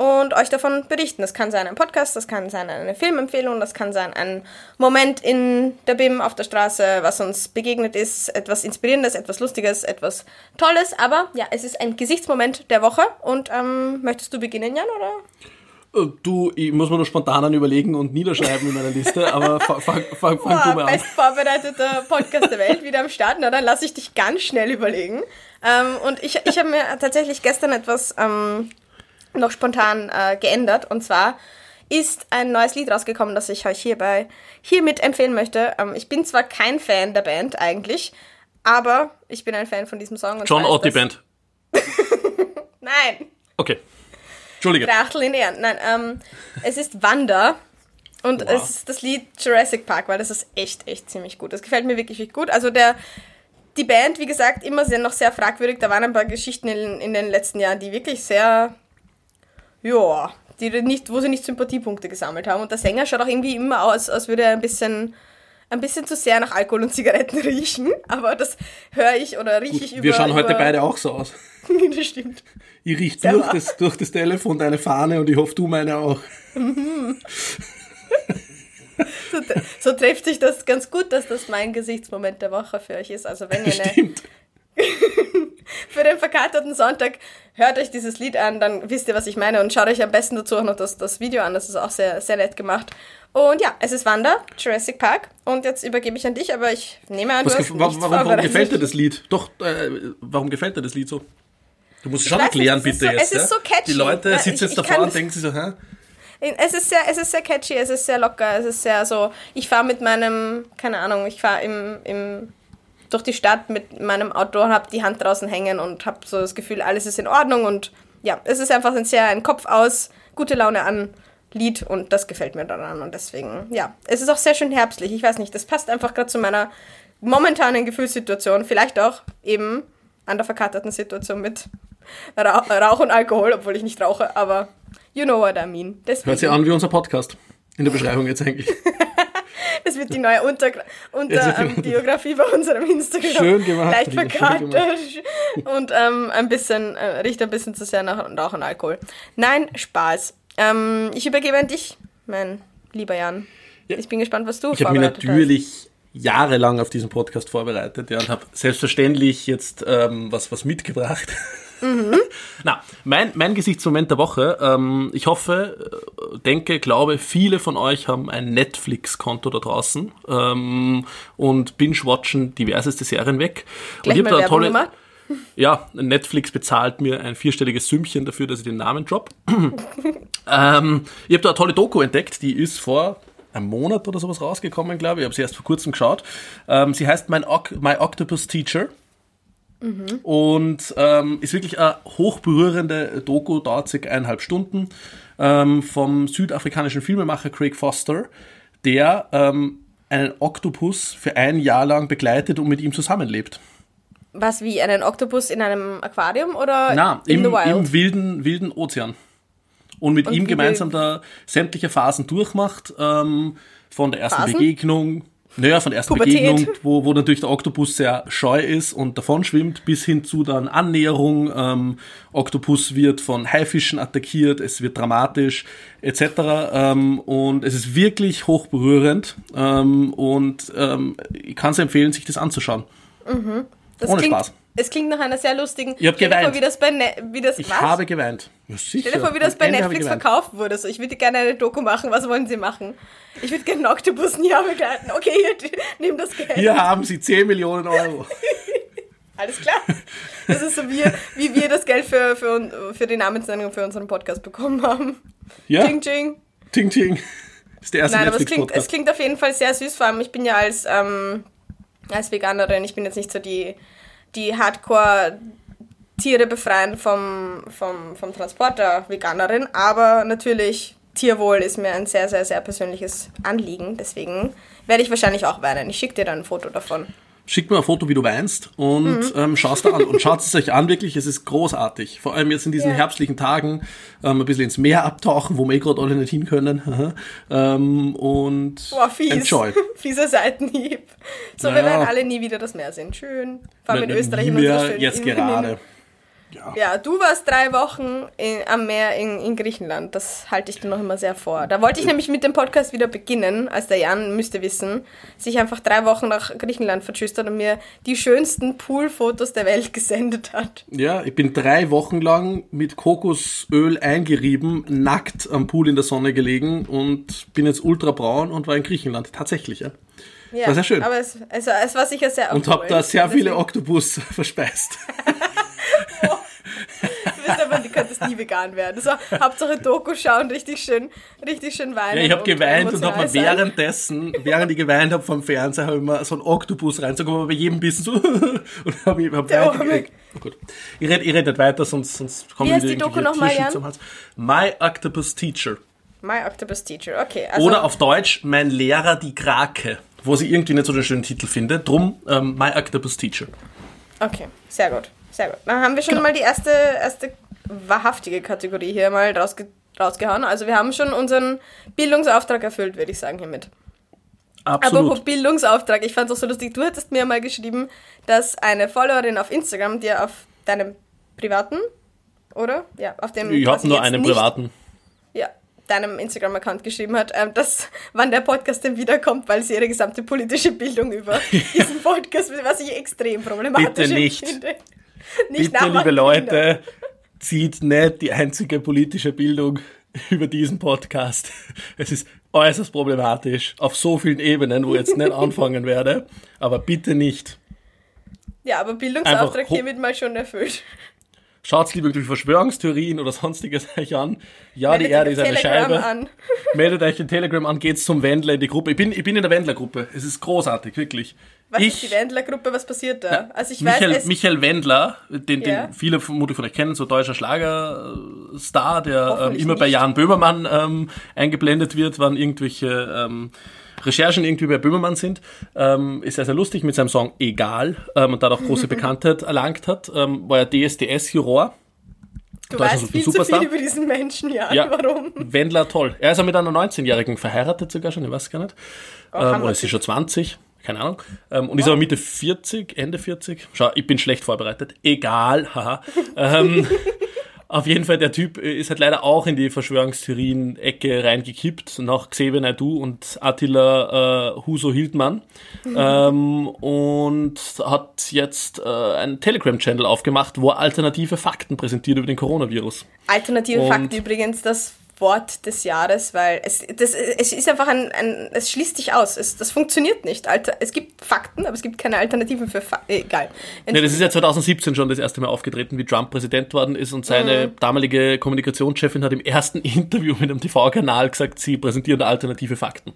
und euch davon berichten. Das kann sein ein Podcast, das kann sein eine Filmempfehlung, das kann sein ein Moment in der BIM auf der Straße, was uns begegnet ist, etwas Inspirierendes, etwas Lustiges, etwas Tolles. Aber ja, es ist ein Gesichtsmoment der Woche. Und ähm, möchtest du beginnen, Jan, oder? Äh, du, ich muss mir nur spontan überlegen und niederschreiben in meiner Liste, aber fang, fang, fang, fang du mal an. Best vorbereiteter Podcast der Welt wieder am Start. Na, dann lasse ich dich ganz schnell überlegen. Ähm, und ich, ich habe mir tatsächlich gestern etwas ähm, noch spontan äh, geändert. Und zwar ist ein neues Lied rausgekommen, das ich euch hierbei hiermit empfehlen möchte. Ähm, ich bin zwar kein Fan der Band eigentlich, aber ich bin ein Fan von diesem Song. John Ott die Band. Nein. Okay. Entschuldige. Trachtel in Ehren. Nein, ähm, es ist Wanda. Und wow. es ist das Lied Jurassic Park, weil das ist echt, echt ziemlich gut. Das gefällt mir wirklich, wirklich gut. Also der, die Band, wie gesagt, immer sehr, noch sehr fragwürdig. Da waren ein paar Geschichten in, in den letzten Jahren, die wirklich sehr ja, die nicht, wo sie nicht Sympathiepunkte gesammelt haben. Und der Sänger schaut auch irgendwie immer aus, als würde er ein bisschen, ein bisschen zu sehr nach Alkohol und Zigaretten riechen. Aber das höre ich oder rieche ich über. Wir schauen heute beide auch so aus. das stimmt. Ich rieche durch das, durch das Telefon deine Fahne und ich hoffe, du meine auch. so, so, trifft sich das ganz gut, dass das mein Gesichtsmoment der Woche für euch ist. Also wenn ihr eine, für den verkaterten Sonntag hört euch dieses Lied an, dann wisst ihr, was ich meine und schaut euch am besten dazu auch noch das, das Video an, das ist auch sehr, sehr nett gemacht. Und ja, es ist Wanda, Jurassic Park und jetzt übergebe ich an dich, aber ich nehme an, was du hast warum, warum gefällt dir das Lied? Doch, äh, warum gefällt dir das Lied so? Du musst es schon erklären, bitte so, jetzt. Es ist so catchy. Die Leute sitzen jetzt davor und denken sich so, hä? Es ist, sehr, es ist sehr catchy, es ist sehr locker, es ist sehr so, ich fahre mit meinem, keine Ahnung, ich fahre im, im durch die Stadt mit meinem Auto, habe die Hand draußen hängen und habe so das Gefühl, alles ist in Ordnung und ja, es ist einfach ein sehr ein Kopf aus, gute Laune an Lied und das gefällt mir daran und deswegen, ja, es ist auch sehr schön herbstlich. Ich weiß nicht, das passt einfach gerade zu meiner momentanen Gefühlssituation, vielleicht auch eben an der verkaterten Situation mit Rauch und Alkohol, obwohl ich nicht rauche, aber you know what I mean. Deswegen. Hört sich an wie unser Podcast. In der Beschreibung jetzt eigentlich. Das wird die neue Unter, Unter ähm, Biografie bei unserem Instagram. Schön gemacht. Leicht verkatert und ähm, ein bisschen, äh, riecht ein bisschen zu sehr nach Rauch und Alkohol. Nein, Spaß. Ähm, ich übergebe an dich, mein lieber Jan. Ja. Ich bin gespannt, was du Ich habe mir natürlich hast. jahrelang auf diesen Podcast vorbereitet ja, und habe selbstverständlich jetzt ähm, was, was mitgebracht. Mhm. Na, mein, mein Gesichtsmoment der Woche. Ähm, ich hoffe, äh, denke, glaube, viele von euch haben ein Netflix-Konto da draußen ähm, und binge-watchen diverseste Serien weg. Gleich und ich habe da tolle. Gemacht? Ja, Netflix bezahlt mir ein vierstelliges Sümmchen dafür, dass ich den Namen drop. ähm, ich habe da eine tolle Doku entdeckt, die ist vor einem Monat oder sowas rausgekommen, glaube ich. Ich habe sie erst vor kurzem geschaut. Ähm, sie heißt My, My Octopus Teacher. Mhm. Und ähm, ist wirklich eine hochberührende Doku, dauert circa eineinhalb Stunden, ähm, vom südafrikanischen Filmemacher Craig Foster, der ähm, einen Oktopus für ein Jahr lang begleitet und mit ihm zusammenlebt. Was wie einen Oktopus in einem Aquarium oder Na, in im, im wilden, wilden Ozean. Und mit und ihm gemeinsam da sämtliche Phasen durchmacht, ähm, von der ersten Phasen? Begegnung naja, von der ersten Pubertät. Begegnung, wo, wo natürlich der Oktopus sehr scheu ist und davon schwimmt, bis hin zu dann Annäherung. Ähm, Oktopus wird von Haifischen attackiert, es wird dramatisch etc. Ähm, und es ist wirklich hochberührend ähm, und ähm, ich kann es empfehlen, sich das anzuschauen. Mhm. Das Ohne klingt, Spaß. Es klingt nach einer sehr lustigen. Ich habe geweint. Vor, wie das bei ne wie das, ich was? habe geweint. Ja, sicher. Stell dir vor, wie das bei Netflix verkauft wurde. So, ich würde gerne eine Doku machen. Was wollen Sie machen? Ich würde gerne einen Oktopus ein Jahr begleiten. Okay, hier, nimm das Geld. Hier haben Sie 10 Millionen Euro. Alles klar. Das ist so wie, wie wir das Geld für, für, für die Namensnennung für unseren Podcast bekommen haben. Ja. Ting, ting. Ting, ting. Das ist der erste Nein, aber es klingt, es klingt auf jeden Fall sehr süß. Vor allem, ich bin ja als, ähm, als Veganerin, ich bin jetzt nicht so die, die Hardcore Tiere befreien vom, vom, vom Transporter Veganerin, aber natürlich Tierwohl ist mir ein sehr, sehr, sehr persönliches Anliegen. Deswegen werde ich wahrscheinlich auch weinen. Ich schicke dir dann ein Foto davon. Schickt mir ein Foto, wie du weinst und ähm, schaust da an. Und schaut es euch an, wirklich, es ist großartig. Vor allem jetzt in diesen Ja. herbstlichen Tagen ähm, ein bisschen ins Meer abtauchen, wo wir eh gerade alle nicht hin können. ähm, und Boah, fies. enjoy. Fieser Seitenhieb. So, wir Naja. werden alle nie wieder das Meer sehen. Schön. Vor allem in Österreich. Unserer mehr schönen jetzt gerade. Ja. Ja, du warst drei Wochen in, am Meer in, in Griechenland. Das halte ich dir noch immer sehr vor. Da wollte ich nämlich mit dem Podcast wieder beginnen, als der Jan, müsste wissen, sich einfach drei Wochen nach Griechenland vertschüstert und mir die schönsten Poolfotos der Welt gesendet hat. Ja, ich bin drei Wochen lang mit Kokosöl eingerieben, nackt am Pool in der Sonne gelegen und bin jetzt ultra braun und war in Griechenland. Tatsächlich, ja. Ja, war sehr schön. Aber es, also, es war sicher sehr Und habe da sehr viele Oktopus verspeist. Du bist aber, du könntest nie vegan werden. So, Hauptsache Doku schauen, richtig schön, richtig schön weinen. Ja, ich habe geweint und habe mir währenddessen, während ich geweint habe vom Fernseher, habe ich mir so einen Oktopus reingezogen, aber bei jedem Bissen so und habe ich hab weitergekriegt. Oh gut. Ich rede ich red nicht weiter, sonst, sonst kommen heißt wieder Jan? am Hals. My Octopus Teacher. My Octopus Teacher, okay. Also, Oder auf Deutsch, mein Lehrer, die Krake. Wo sie irgendwie nicht so den schönen Titel finde. Drum, ähm, My Octopus Teacher. Okay, sehr gut, sehr gut. Dann haben wir schon Genau. mal die erste, erste wahrhaftige Kategorie hier mal rausge rausgehauen. Also wir haben schon unseren Bildungsauftrag erfüllt, würde ich sagen hiermit. Absolut. Apropos Bildungsauftrag, ich fand es auch so lustig, du hattest mir mal geschrieben, dass eine Followerin auf Instagram dir auf deinem privaten, oder? Ja, auf dem ich habe nur einen privaten. ja, deinem Instagram-Account geschrieben hat, ähm, dass wann der Podcast denn wiederkommt, weil sie ihre gesamte politische Bildung über diesen Podcast, was ich extrem problematisch Bitte nicht. finde. Nicht Bitte, liebe. Leute, zieht nicht die einzige politische Bildung über diesen Podcast. Es ist äußerst problematisch auf so vielen Ebenen, wo ich jetzt nicht anfangen werde. Aber bitte nicht. Ja, aber Bildungsauftrag hiermit mal schon erfüllt. Schaut's lieber durch Verschwörungstheorien oder sonstiges euch an. Ja, die Meldet Erde euch ist eine Telegram Scheibe. An. Meldet euch in Telegram an, geht's zum Wendler in die Gruppe. Ich bin, ich bin in der Wendler-Gruppe. Es ist großartig, wirklich. Was ich, ist die Wendler-Gruppe? Was passiert da? Also ich Michael, weiß, Michael Wendler, den, Ja. den viele vermutlich von euch kennen, so deutscher Schlagerstar, der ähm, immer bei nicht. Jan Böhmermann ähm, eingeblendet wird, wann irgendwelche ähm, Recherchen irgendwie bei Böhmermann sind, ähm, ist sehr, sehr lustig mit seinem Song Egal ähm, und dadurch große Bekanntheit erlangt hat, ähm, war er DSDS-Juror. du weißt viel den zu Superstar. viel über diesen Menschen, ja. Ja, Warum? Wendler, toll. Er ist ja mit einer 19-Jährigen verheiratet sogar schon, ich weiß gar nicht. ähm, hammer oder ist sie schon 20? Keine Ahnung. Ähm, und ist aber Mitte 40, Ende 40. Schau, ich bin schlecht vorbereitet. Egal, haha. ähm, auf jeden Fall, der Typ äh, ist halt leider auch in die Verschwörungstheorien-Ecke reingekippt, nach Xavier Naidoo und Attila äh, Huso Hildmann. ähm, und hat jetzt äh, einen Telegram-Channel aufgemacht, wo er alternative Fakten präsentiert über den Coronavirus. Alternative Und- Fakten übrigens das Wort des Jahres, weil es, das, es ist einfach ein, ein es schließt sich aus. Es, das funktioniert nicht. Alter, es gibt Fakten, aber es gibt keine Alternativen für Fakten. Egal. Ja, das ist ja 2017 schon das erste Mal aufgetreten, wie Trump Präsident worden ist und seine Mhm. damalige Kommunikationschefin hat im ersten Interview mit einem TV-Kanal gesagt, sie präsentieren alternative Fakten.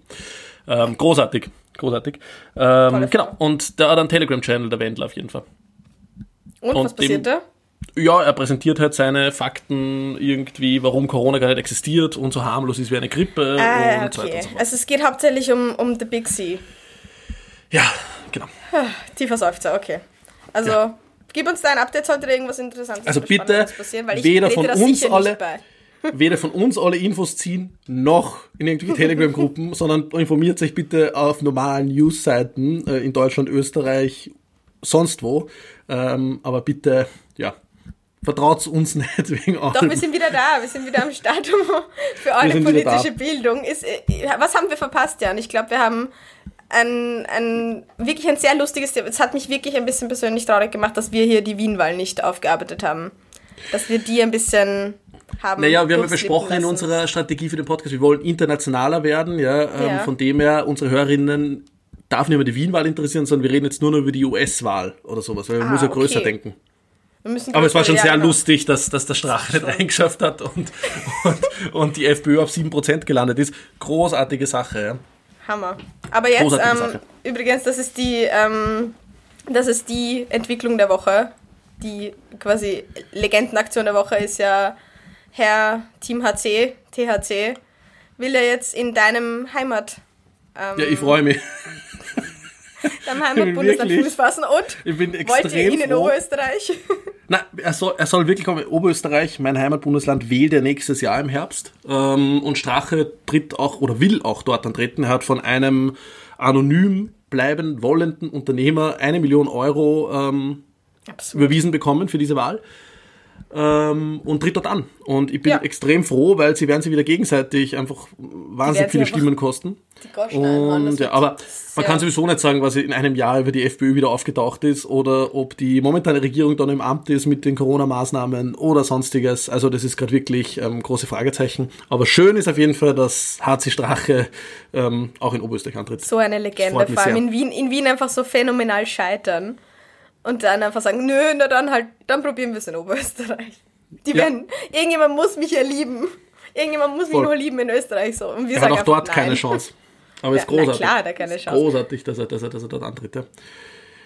Ähm, großartig, großartig. Ähm, genau, und der hat einen Telegram-Channel, der Wendler auf jeden Fall. Und, Und was passiert da? Ja, er präsentiert halt seine Fakten irgendwie, warum Corona gar nicht existiert und so harmlos ist wie eine Grippe Ah, und so weiter okay. und so fort. Also es geht hauptsächlich um, um The Big C. Ja, genau. Tiefer Seufzer, okay. Also, Ja. gib uns da ein Update, sollte irgendwas Interessantes Also bitte, passieren, weil ich weder von da uns alle- weder von uns alle Infos ziehen, noch in irgendwelche Telegram-Gruppen, sondern informiert euch bitte auf normalen News-Seiten äh, in Deutschland, Österreich, sonst wo. Ähm, aber bitte, ja, vertraut uns nicht wegen Doch, allem. wir sind wieder da, wir sind wieder am Start für eure politische. Bildung. Ist, äh, was haben wir verpasst, Jan? Ich glaube, wir haben ein, ein wirklich ein sehr lustiges Thema. Es hat mich wirklich ein bisschen persönlich traurig gemacht, dass wir hier die Wienwahl nicht aufgearbeitet haben. Dass wir die ein bisschen haben. Naja, wir haben ja besprochen in lassen. unserer Strategie für den Podcast, wir wollen internationaler werden, ja, ähm, Ja. von dem her, unsere Hörerinnen darf nicht über die Wien-Wahl interessieren, sondern wir reden jetzt nur noch über die US-Wahl oder sowas, weil man Ah, muss ja größer okay. denken. Aber es war schon sehr genau. lustig, dass, dass der Strache nicht reingeschafft hat und, und, und die FPÖ auf 7% gelandet ist. Großartige Sache. Hammer. Aber jetzt, ähm, Sache. übrigens, das ist die, ähm, das ist die Entwicklung der Woche. Die quasi Legendenaktion der Woche ist ja Herr Team HC, THC, will ja jetzt in deinem Heimat, ähm, Ja, ich freue mich. Deinem Heimatbundesland Wirklich? Fuß fassen und Ich bin wollt ihr ihn in froh. Oberösterreich? Na, er soll, er soll wirklich kommen. Oberösterreich, mein Heimatbundesland, wählt er nächstes Jahr im Herbst. Ähm, und Strache tritt auch oder will auch dort antreten. Er hat von einem anonym bleiben wollenden Unternehmer eine Million Euro ähm, überwiesen bekommen für diese Wahl. Ähm, und tritt dort an. Und ich bin Ja. extrem froh, weil sie werden sie wieder gegenseitig einfach wahnsinnig viele einfach Stimmen kosten. Die das Und, ja, aber man kann sowieso nicht sagen, was in einem Jahr über die FPÖ wieder aufgetaucht ist oder ob die momentane Regierung dann im Amt ist mit den Corona-Maßnahmen oder sonstiges. Also das ist gerade wirklich ähm, große Fragezeichen. Aber schön ist auf jeden Fall, dass HC Strache ähm, auch in Oberösterreich antritt. So eine Legende. Vor allem in Wien, in Wien einfach so phänomenal scheitern. Und dann einfach sagen, nö, na dann halt, dann probieren wir es in Oberösterreich. Die Ja. werden, irgendjemand muss mich ja lieben. Irgendjemand muss Voll. mich nur lieben in Österreich so. Und wir Er hat sagen auch einfach, dort nein. keine Chance. Aber Ja, ist großartig. klar hat er keine Chance. Großartig, dass er, dass, er, dass er dort antritt. Ja.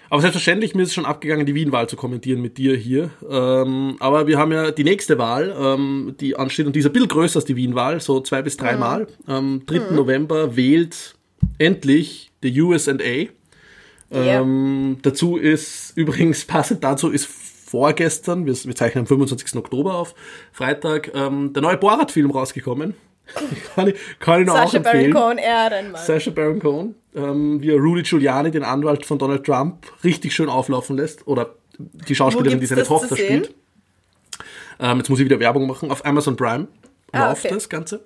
Aber selbstverständlich, mir ist es schon abgegangen, die Wien-Wahl zu kommentieren mit dir hier. Ähm, aber wir haben ja die nächste Wahl, ähm, die ansteht, und die ist ein bisschen größer als die Wien-Wahl, so zwei bis Mhm. drei Mal. Am 3. November wählt endlich die USA. Ähm, dazu ist übrigens, passend dazu ist vorgestern, wir, wir zeichnen am 25. Oktober auf, Freitag, ähm, der neue Borat-Film rausgekommen. kann ich, kann ich noch auch Sascha Baron empfehlen. Cohen, Ehrenmann. Sacha Baron Cohen, ähm, wie er Rudy Giuliani, den Anwalt von Donald Trump, richtig schön auflaufen lässt. Oder die Schauspielerin, die seine Tochter spielt. Ähm, jetzt muss ich wieder Werbung machen. Auf Amazon Prime Ah, läuft okay. das Ganze.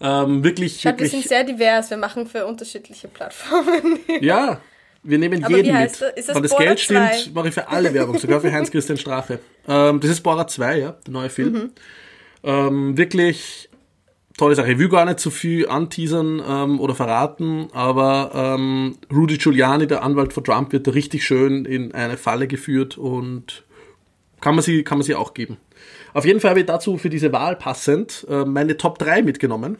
Ähm, wirklich, Schaut, wir sind wirklich. sehr divers, wir machen für unterschiedliche Plattformen. Ja, wir nehmen Aber jeden mit. das? Ist das Wenn das Borat Geld stimmt, 2? mache ich für alle Werbung, sogar für Heinz-Christian Strache. Ähm, das ist Borat 2, ja, der neue Film. Mhm. Ähm, wirklich tolle Sache. Ich will gar nicht zu viel anteasern ähm, oder verraten, aber ähm, Rudy Giuliani, der Anwalt von Trump, wird da richtig schön in eine Falle geführt und kann man sie, kann man sie auch geben. Auf jeden Fall habe ich dazu für diese Wahl passend äh, meine Top 3 mitgenommen.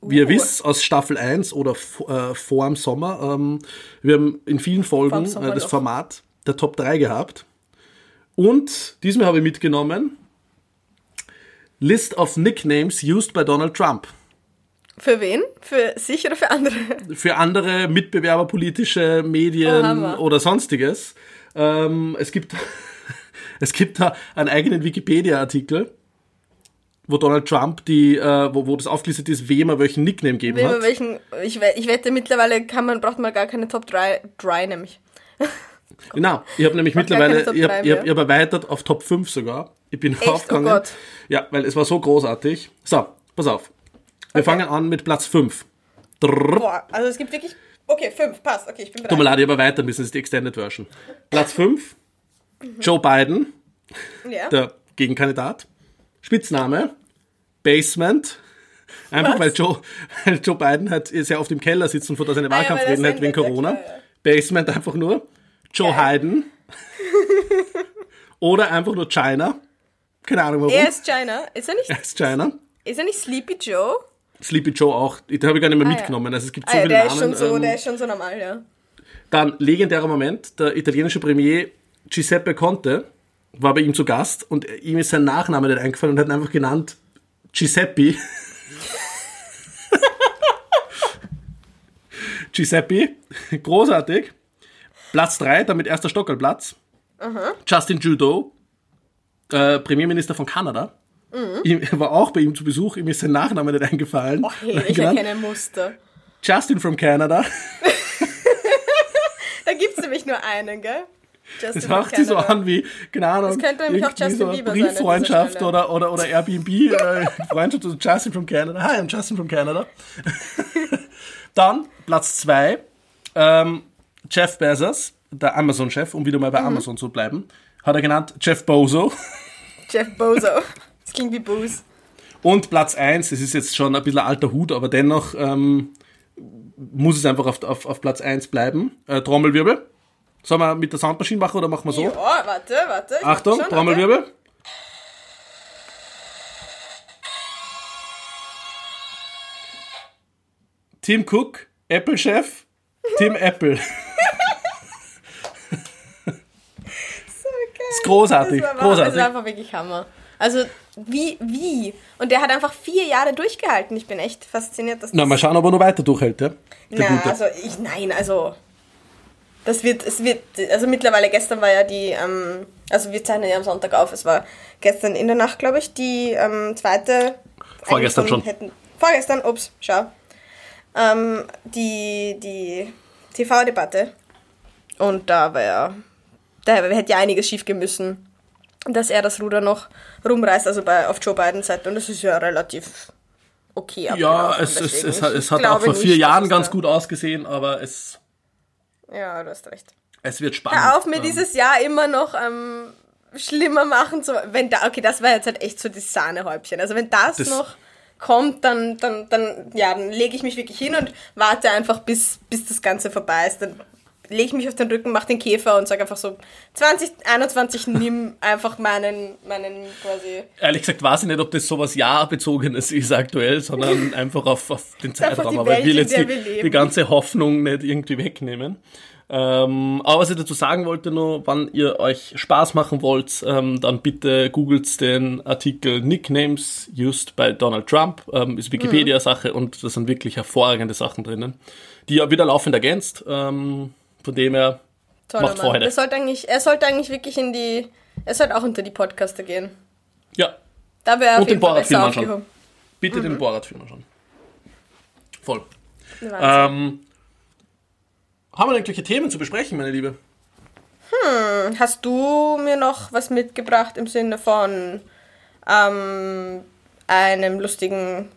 Wie ihr Uh. wisst, aus Staffel 1 oder äh, vor dem Sommer, ähm, wir haben in vielen Folgen äh, das. Format der Top 3 gehabt. Und diesmal habe ich mitgenommen List of Nicknames used by Donald Trump. Für wen? Für sich oder für andere? Für andere Mitbewerber, politische Medien Oh, oder sonstiges. Ähm, es, gibt, es gibt da einen eigenen Wikipedia-Artikel, wo Donald Trump die, äh, wo, wo das aufgelistet ist, wem er welchen Nickname geben Über hat. welchen, ich, ich wette, mittlerweile kann man, braucht man gar keine Top 3, dry nämlich. Genau, ich habe nämlich mittlerweile, ich habe ich hab, ich hab erweitert auf Top 5 sogar. Ich bin Echt? Oh aufgegangen. Gott. Ja, weil es war so großartig. So, pass auf. Wir fangen an mit Platz 5. Drrr. Boah, also es gibt wirklich. Okay, 5, passt. Okay, ich bin bereit. Tut mir leid, ich habe erweitert müssen, das ist die Extended Version. Platz 5. Joe Biden, Ja. der Gegenkandidat. Spitzname, Basement. Einfach weil Joe, weil Joe Biden halt sehr oft im Keller sitzt und vor da seine Ah ja, das hält wegen ja, Corona. klar, ja. Basement einfach nur. Joe Hayden. Oder einfach nur China. Keine Ahnung warum. Er ist China. Ist er nicht, Er ist China. ist er nicht Sleepy Joe? Sleepy Joe auch. Den habe ich gar nicht mehr Ah, ja. mitgenommen. Also es gibt so Ah, ja, viele der Namen. ist schon so, ähm, der ist schon so normal, ja. Dann legendärer Moment, der italienische Premier Giuseppe Conte war bei ihm zu Gast und ihm ist sein Nachname nicht eingefallen und hat ihn einfach genannt Giuseppe. Giuseppe, großartig. Platz 3, damit erster Stockerplatz. Justin Trudeau, äh, Premierminister von Kanada. Ihm, er war auch bei ihm zu Besuch, ihm ist sein Nachname nicht eingefallen. Oh, hey, ich Genannt erkenne Muster. Justin from Canada. Da gibt es nämlich nur einen, gell? Justin Das macht sich so an wie, keine Ahnung, Das könnte nämlich auch Justin Bieber Brieffreundschaft oder, oder, oder Airbnb, äh, Freundschaft zu Justin from Canada. Hi, I'm Justin from Canada. Dann Platz zwei ähm, Jeff Bezos, der Amazon-Chef, um wieder mal Mhm. bei Amazon zu bleiben, hat er genannt Jeff Bozo. Jeff Bozo. Das klingt wie Booze. Und Platz eins, das ist jetzt schon ein bisschen alter Hut, aber dennoch ähm, muss es einfach auf, auf, auf Platz eins bleiben. Äh, Trommelwirbel. Sollen wir mit der Soundmaschine machen oder machen wir so? Ja, warte, warte. ich Achtung, Trommelwirbel. Tim Cook, Apple-Chef, Tim Apple. ist großartig, Das war, das großartig. war einfach wirklich Hammer. Also, wie, wie? Und der hat einfach vier Jahre durchgehalten. Ich bin echt fasziniert, dass Na, mal schauen, ob er noch weiter durchhält, ja? Der Na, Gute. also ich, nein, also das wird, es wird, also mittlerweile gestern war ja die, ähm, also wir zeichnen ja am Sonntag auf, es war gestern in der Nacht, glaube ich, die ähm, zweite. Vorgestern schon. Hätten, vorgestern, ups, schau. Ähm, die, die TV-Debatte. Und da war ja, da hätte ja einiges schief müssen, dass er das Ruder noch rumreißt, also bei, auf Joe Bidens Seite. Und das ist ja relativ okay ja, es, es, es, hat- es hat auch vor vier Jahren ganz gut ausgesehen, aber es, Ja, du hast recht. es wird spannend. Hör auf, mir Ähm, dieses Jahr immer noch ähm, schlimmer machen zu wenn da Okay, das war jetzt halt echt so das Sahnehäubchen. Also wenn das, Das- noch kommt, dann, dann, dann, ja, dann lege ich mich wirklich hin und warte einfach, bis, bis das Ganze vorbei ist. Dann lege ich mich auf den Rücken, mache den Käfer und sage einfach so, 2021 nimm einfach meinen, meinen quasi... Ehrlich gesagt weiß ich nicht, ob das sowas jahrbezogenes ist aktuell, sondern einfach auf, auf den Zeitraum. die Aber ich will jetzt die, die ganze Hoffnung nicht irgendwie wegnehmen. Ähm, aber was ich dazu sagen wollte nur, wann ihr euch Spaß machen wollt, ähm, dann bitte googelt den Artikel Nicknames used by Donald Trump. Ähm, ist Wikipedia-Sache und da sind wirklich hervorragende Sachen drinnen, die er wieder laufend ergänzt. Ähm, von dem er Toller macht Mann. Freude. Der sollte eigentlich, er sollte eigentlich wirklich in die... Er sollte auch unter die Podcaster gehen. Ja, Da wäre er Und auf den jeden Fall besser aufgehoben. bitte Mhm. den Borat-Film anschauen. Voll. Ähm, haben wir denn irgendwelche Themen zu besprechen, meine Liebe? Hast du mir noch was mitgebracht im Sinne von ähm, einem lustigen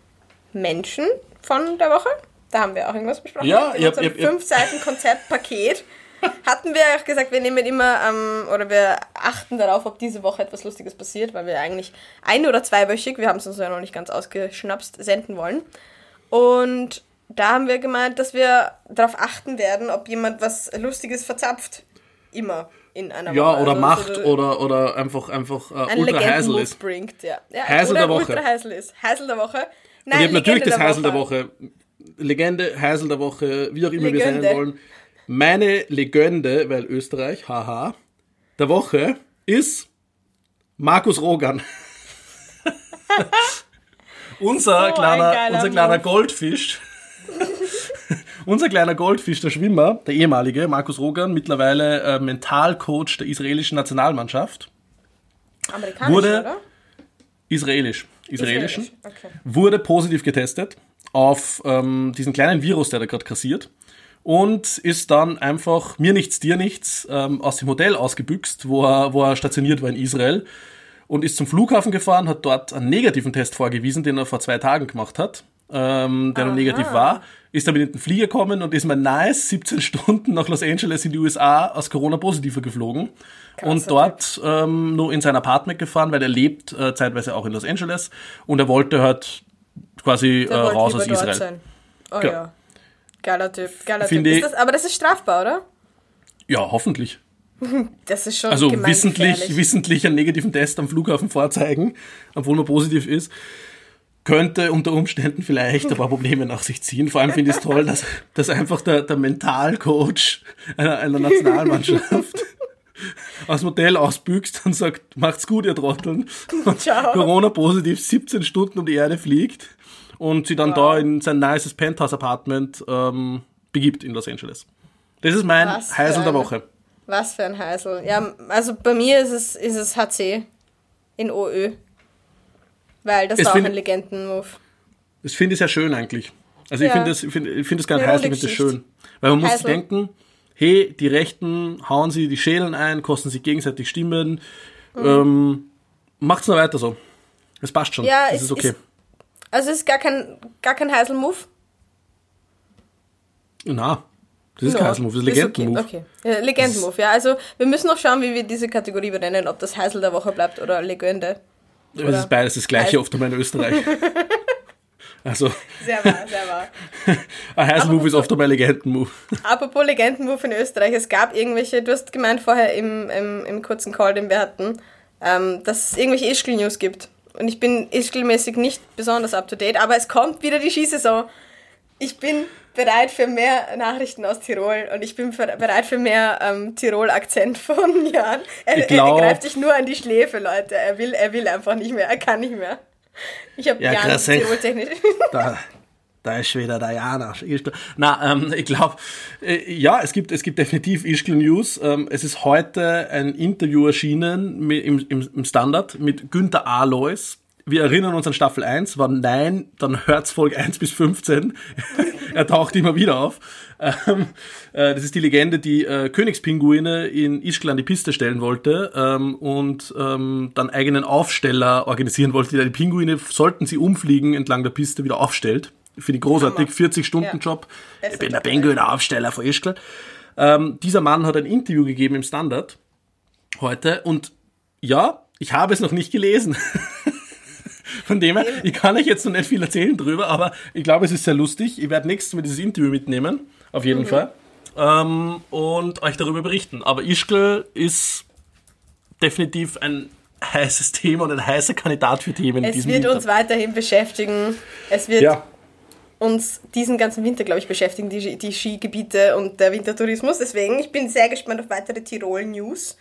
Menschen von der Woche? Da haben wir auch irgendwas besprochen. Ja, in unserem fünf Seiten Konzeptpaket hatten wir auch gesagt, wir nehmen immer ähm, oder wir achten darauf, ob diese Woche etwas Lustiges passiert, weil wir eigentlich ein- oder zweiwöchig, wir haben es uns ja noch nicht ganz ausgeschnapst, senden wollen. Und da haben wir gemeint, dass wir darauf achten werden, ob jemand was Lustiges verzapft. Immer in einer Ja, Woche. oder Also, macht so oder, oder einfach, einfach äh, ein ultra heisel ist. bringt. Ja. Ja, Heisel der Woche. ultra heisel ist. Heisel der Woche. Und Nein, ich habe natürlich das Heisel der Woche. Legende, Heisel der Woche, wie auch immer wir Legende. sein wollen. Meine Legende, weil Österreich, haha, der Woche ist Markus Rogan. unser, So ein kleiner, unser kleiner Move. Goldfisch. unser kleiner Goldfisch, der Schwimmer, der ehemalige Markus Rogan, mittlerweile äh, Mentalcoach der israelischen Nationalmannschaft. Amerikanisch, Wurde- oder? Israelisch. Israelischen. Okay. wurde positiv getestet auf ähm, diesen kleinen Virus, der da gerade kassiert. Und ist dann einfach mir nichts, dir nichts ähm, aus dem Hotel ausgebüxt, wo er, wo er stationiert war in Israel. Und ist zum Flughafen gefahren, hat dort einen negativen Test vorgewiesen, den er vor zwei Tagen gemacht hat, ähm, der noch Aha. negativ war. Ist damit in den Flieger gekommen und ist mal nice 17 Stunden nach Los Angeles in die USA aus Corona-Positiver geflogen. und dort ähm, nur in sein Apartment gefahren, weil er lebt äh, zeitweise auch in Los Angeles. Und er wollte halt quasi äh, raus aus Israel. Sein. Oh Ja. ja. Geiler Typ, geiler Finde Typ. das, aber das ist strafbar, oder? Ja, hoffentlich. Das ist schon Also wissentlich, wissentlich einen negativen Test am Flughafen vorzeigen, obwohl man positiv ist, könnte unter Umständen vielleicht ein paar Probleme nach sich ziehen. Vor allem finde ich es toll, dass, dass einfach der, der Mentalcoach einer, einer Nationalmannschaft aus dem Hotel ausbüchst und sagt, macht's gut, ihr Trotteln. Corona-positiv 17 Stunden um die Erde fliegt und sie dann da in sein nices Penthouse-Apartment ähm, begibt in Los Angeles. Das ist mein Was Heisel der Woche. Was für ein Heisel. Ja, also bei mir ist es, ist es HC in OÖ. Weil das Es war auch find- ein Legendenmove. Das finde ich sehr schön eigentlich. Also ich Ja. finde das, ich finde, ich finde das gar nicht heiß, ich finde das schön. Weil man muss sich Also- denken, hey, die Rechten hauen sie die Schälen ein, kosten sich gegenseitig Stimmen. Ähm, macht's noch weiter so. Es passt schon. Ja, das es ist okay. ist- Also es ist gar kein, gar kein Heisel-Move. Na, das ist Ja, kein Heiselmove, das ist Legendenmove. Okay, okay. Ja, Legendenmove, ja. Also wir müssen noch schauen, wie wir diese Kategorie benennen, ob das Heisel der Woche bleibt oder Legende. Es ist beides das gleiche, Heisel. oft einmal in Österreich. Also, Sehr wahr, sehr wahr. a heiß Move ist oft einmal ein Legenden-Move. Apropos Legendenmove in Österreich, es gab irgendwelche, du hast gemeint vorher im, im, im kurzen Call, den wir hatten, ähm, dass es irgendwelche Ischgl-News gibt. Und ich bin Ischgl-mäßig nicht besonders up-to-date, aber es kommt wieder die Skisaison. Ich bin bereit für mehr Nachrichten aus Tirol und ich bin bereit für mehr ähm, Tirol-Akzent von Jan. Er, glaub- er greift sich nur an die Schläfe, Leute. Er will, er will einfach nicht mehr, er kann nicht mehr. Ich habe Ja, Jan krass, ey. Tirol-technisch. Da, da ist wieder der Jana. Ischgl. Na, ähm, ich glaube, äh, ja, es gibt, es gibt definitiv Ischgl News. Ähm, es ist heute ein Interview erschienen mit, im, im, Standard mit Günther Alois. Wir erinnern uns an Staffel 1, war Nein, dann hört's Folge 1 bis 15. er taucht immer wieder auf. Ähm, äh, das ist die Legende, die äh, Königspinguine in Ischgl an die Piste stellen wollte ähm, und ähm, dann eigenen Aufsteller organisieren wollte. Die Pinguine, sollten sie umfliegen, entlang der Piste wieder aufstellt. Finde ich großartig, Hammer. 40-Stunden-Job. Bester Ich bin der Job der Pinguinaufsteller von Ischgl. Ähm, dieser Mann hat ein Interview gegeben im Standard heute und ja, ich habe es noch nicht gelesen. Von dem her, ich kann euch jetzt noch nicht viel erzählen drüber, aber ich glaube, es ist sehr lustig. Ich werde nächstes Mal dieses Interview mitnehmen, auf jeden Fall, ähm, und euch darüber berichten. Aber Ischgl ist definitiv ein heißes Thema und ein heißer Kandidat für Themen in Es diesem wird Winter. uns weiterhin beschäftigen. Es wird ja, uns diesen ganzen Winter, glaube ich, beschäftigen, die, die Skigebiete und der Wintertourismus. Deswegen, ich bin sehr gespannt auf weitere Tirol-News.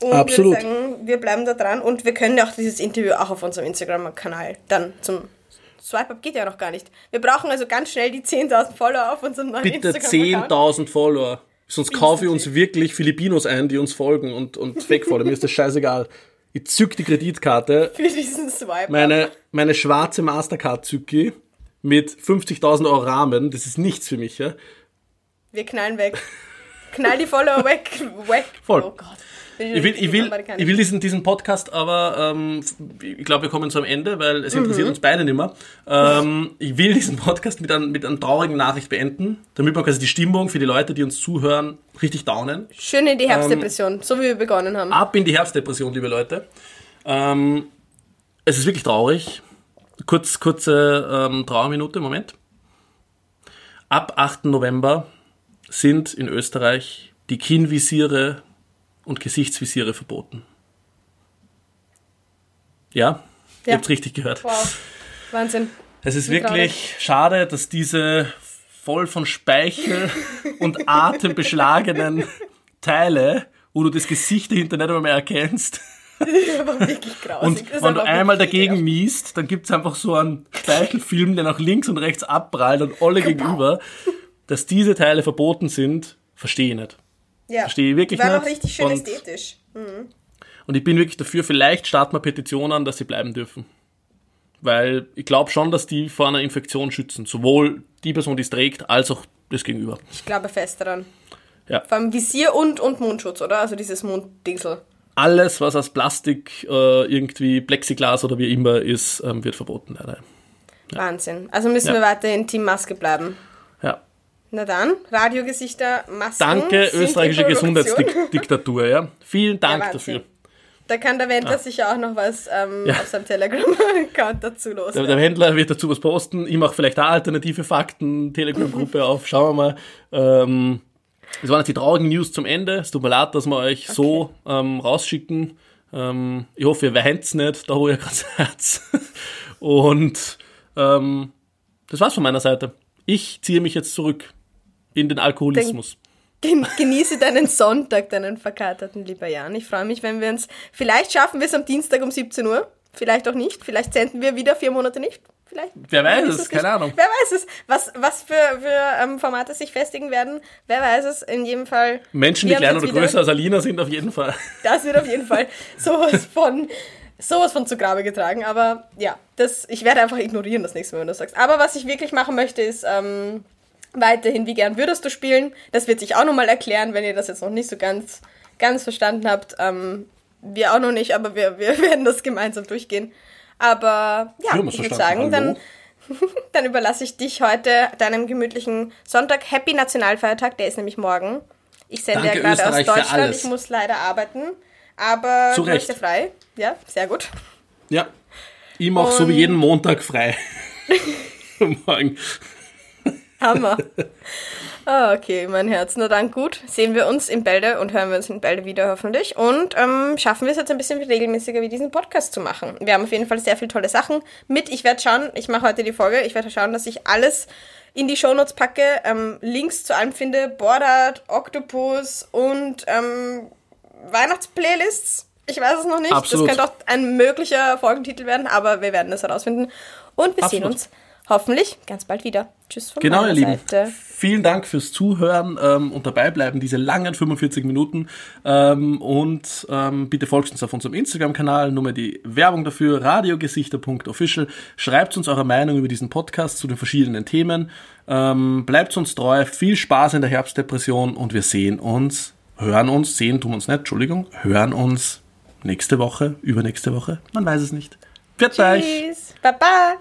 Und Absolut. würde sagen, wir bleiben da dran und wir können auch dieses Interview auch auf unserem Instagram-Kanal dann zum Swipe-Up geht ja noch gar nicht. Wir brauchen also ganz schnell die 10.000 Follower auf unserem neuen bitte Instagram-Account. 10.000 Follower. Sonst kaufe ich uns wirklich Filipinos ein, die uns folgen und, und wegfolgen. Mir ist das scheißegal. Ich zück die Kreditkarte, Für diesen Swipe-Up. meine, meine schwarze Mastercard zücke mit 50.000 Euro Rahmen. Das ist nichts für mich, ja. Wir knallen weg. Knall die Follower weg. weg. Voll. Oh Gott. Ich will, ich will, ich will diesen, diesen Podcast aber, ähm, ich glaube, wir kommen zum Ende, weil es interessiert Mhm. uns beide nicht mehr. Ähm, ich will diesen Podcast mit, einem, mit einer traurigen Nachricht beenden, damit wir quasi die Stimmung für die Leute, die uns zuhören, richtig downen. Schön in die Ähm, Herbstdepression, so wie wir begonnen haben. Ab in die Herbstdepression, liebe Leute. Ähm, es ist wirklich traurig. Kurz, kurze ähm, Trauerminute, Moment. Ab 8. November sind in Österreich die Kinnvisiere und Gesichtsvisiere verboten. Ja, Ja. ihr habt richtig gehört. Wow. Wahnsinn. Es ist Wie wirklich schade, dass diese voll von Speichel und Atem beschlagenen Teile, wo du das Gesicht dahinter nicht einmal mehr erkennst, wirklich grausig. und wenn du einmal dagegen niest, dann gibt's einfach so einen Speichelfilm, der nach links und rechts abprallt und alle gegenüber. Dass diese Teile verboten sind, verstehe ich nicht. Ja. Verstehe ich wirklich War nicht. auch richtig schön Und- ästhetisch. Und ich bin wirklich dafür, vielleicht starten wir Petitionen an, dass sie bleiben dürfen. Weil ich glaube schon, dass die vor einer Infektion schützen. Sowohl die Person, die es trägt, als auch das Gegenüber. Ich glaube fest daran. Ja. Vor allem Visier und, und Mundschutz, oder? Also dieses Munddingsel. Alles, was aus Plastik, äh, irgendwie Plexiglas oder wie immer ist, ähm, wird verboten leider. Wahnsinn. Also müssen Ja. wir weiterhin Team Maske bleiben. Ja. Na dann, Radiogesichter, Masken. Danke, in österreichische. Gesundheitsdiktatur, ja. Vielen Dank Ja, dafür. Da kann der Wendler sicher auch noch was ähm, Ja. auf seinem Telegram-Account dazu los. Der, der Händler wird dazu was posten. Ich mache vielleicht auch alternative Fakten, Telegram-Gruppe auf. Schauen wir mal. Ähm, das waren jetzt die traurigen News zum Ende. Es tut mir leid, dass wir euch so ähm, rausschicken. Ähm, ich hoffe, ihr weint's nicht, da wo ihr gerade seid. Und ähm, das war's von meiner Seite. Ich ziehe mich jetzt zurück in den Alkoholismus. Gen genieße deinen Sonntag, deinen verkaterten, lieber Jan. Ich freue mich, wenn wir uns. Vielleicht schaffen wir es am Dienstag um 17 Uhr. Vielleicht auch nicht. Vielleicht senden wir wieder vier Monate nicht. Vielleicht. Wer weiß es, keine. Ahnung. Wer weiß es. Was, was für, für ähm, Formate sich festigen werden, wer weiß es. In jedem Fall. Menschen, die kleiner oder größer als Alina sind, auf jeden Fall. Das wird auf jeden Fall sowas von. Sowas von zu Grabe getragen, aber ja, das, ich werde einfach ignorieren das nächste Mal, wenn du das sagst. Aber was ich wirklich machen möchte, ist ähm, weiterhin, wie gern würdest du spielen? Das wird sich auch nochmal erklären, wenn ihr das jetzt noch nicht so ganz, ganz verstanden habt. Ähm, wir auch noch nicht, aber wir, wir werden das gemeinsam durchgehen. Aber ja, es ich würde sagen, dann, dann überlasse ich dich heute deinem gemütlichen Sonntag. Happy Nationalfeiertag, der ist nämlich morgen. Ich sende ja gerade aus Österreich, für Deutschland, ich muss leider arbeiten. Aber Zu Recht. ja frei. Ja, sehr gut. Ja. Ich mache so wie jeden Montag frei. Morgen. Hammer. Ah, okay, mein Herz. Na dann gut. Sehen wir uns in Bälde und hören wir uns in Bälde wieder hoffentlich. Und ähm, schaffen wir es jetzt ein bisschen regelmäßiger, wie diesen Podcast zu machen. Wir haben auf jeden Fall sehr viele tolle Sachen mit. Ich werde schauen, ich mache heute die Folge, ich werde schauen, dass ich alles in die Shownotes packe, ähm, Links zu allem finde, Bordart, Octopus und ähm, Weihnachtsplaylists. Ich weiß es noch nicht. Absolut. Das könnte auch ein möglicher Folgentitel werden, aber wir werden das herausfinden. Und wir Absolut. sehen uns hoffentlich ganz bald wieder. Tschüss von Genau, ihr Lieben. Seite. Vielen Dank fürs Zuhören ähm, und dabei bleiben, diese langen 45 Minuten. Ähm, und ähm, bitte folgt uns auf unserem Instagram-Kanal. Nur mal die Werbung dafür, radiogesichter.official. Schreibt uns eure Meinung über diesen Podcast zu den verschiedenen Themen. Ähm, bleibt uns treu. Viel Spaß in der Herbstdepression und wir sehen uns, hören uns, sehen tun uns nicht, Entschuldigung, hören uns nächste Woche, übernächste Woche. Man weiß es nicht. Pfiat euch! Tschüss. Baba.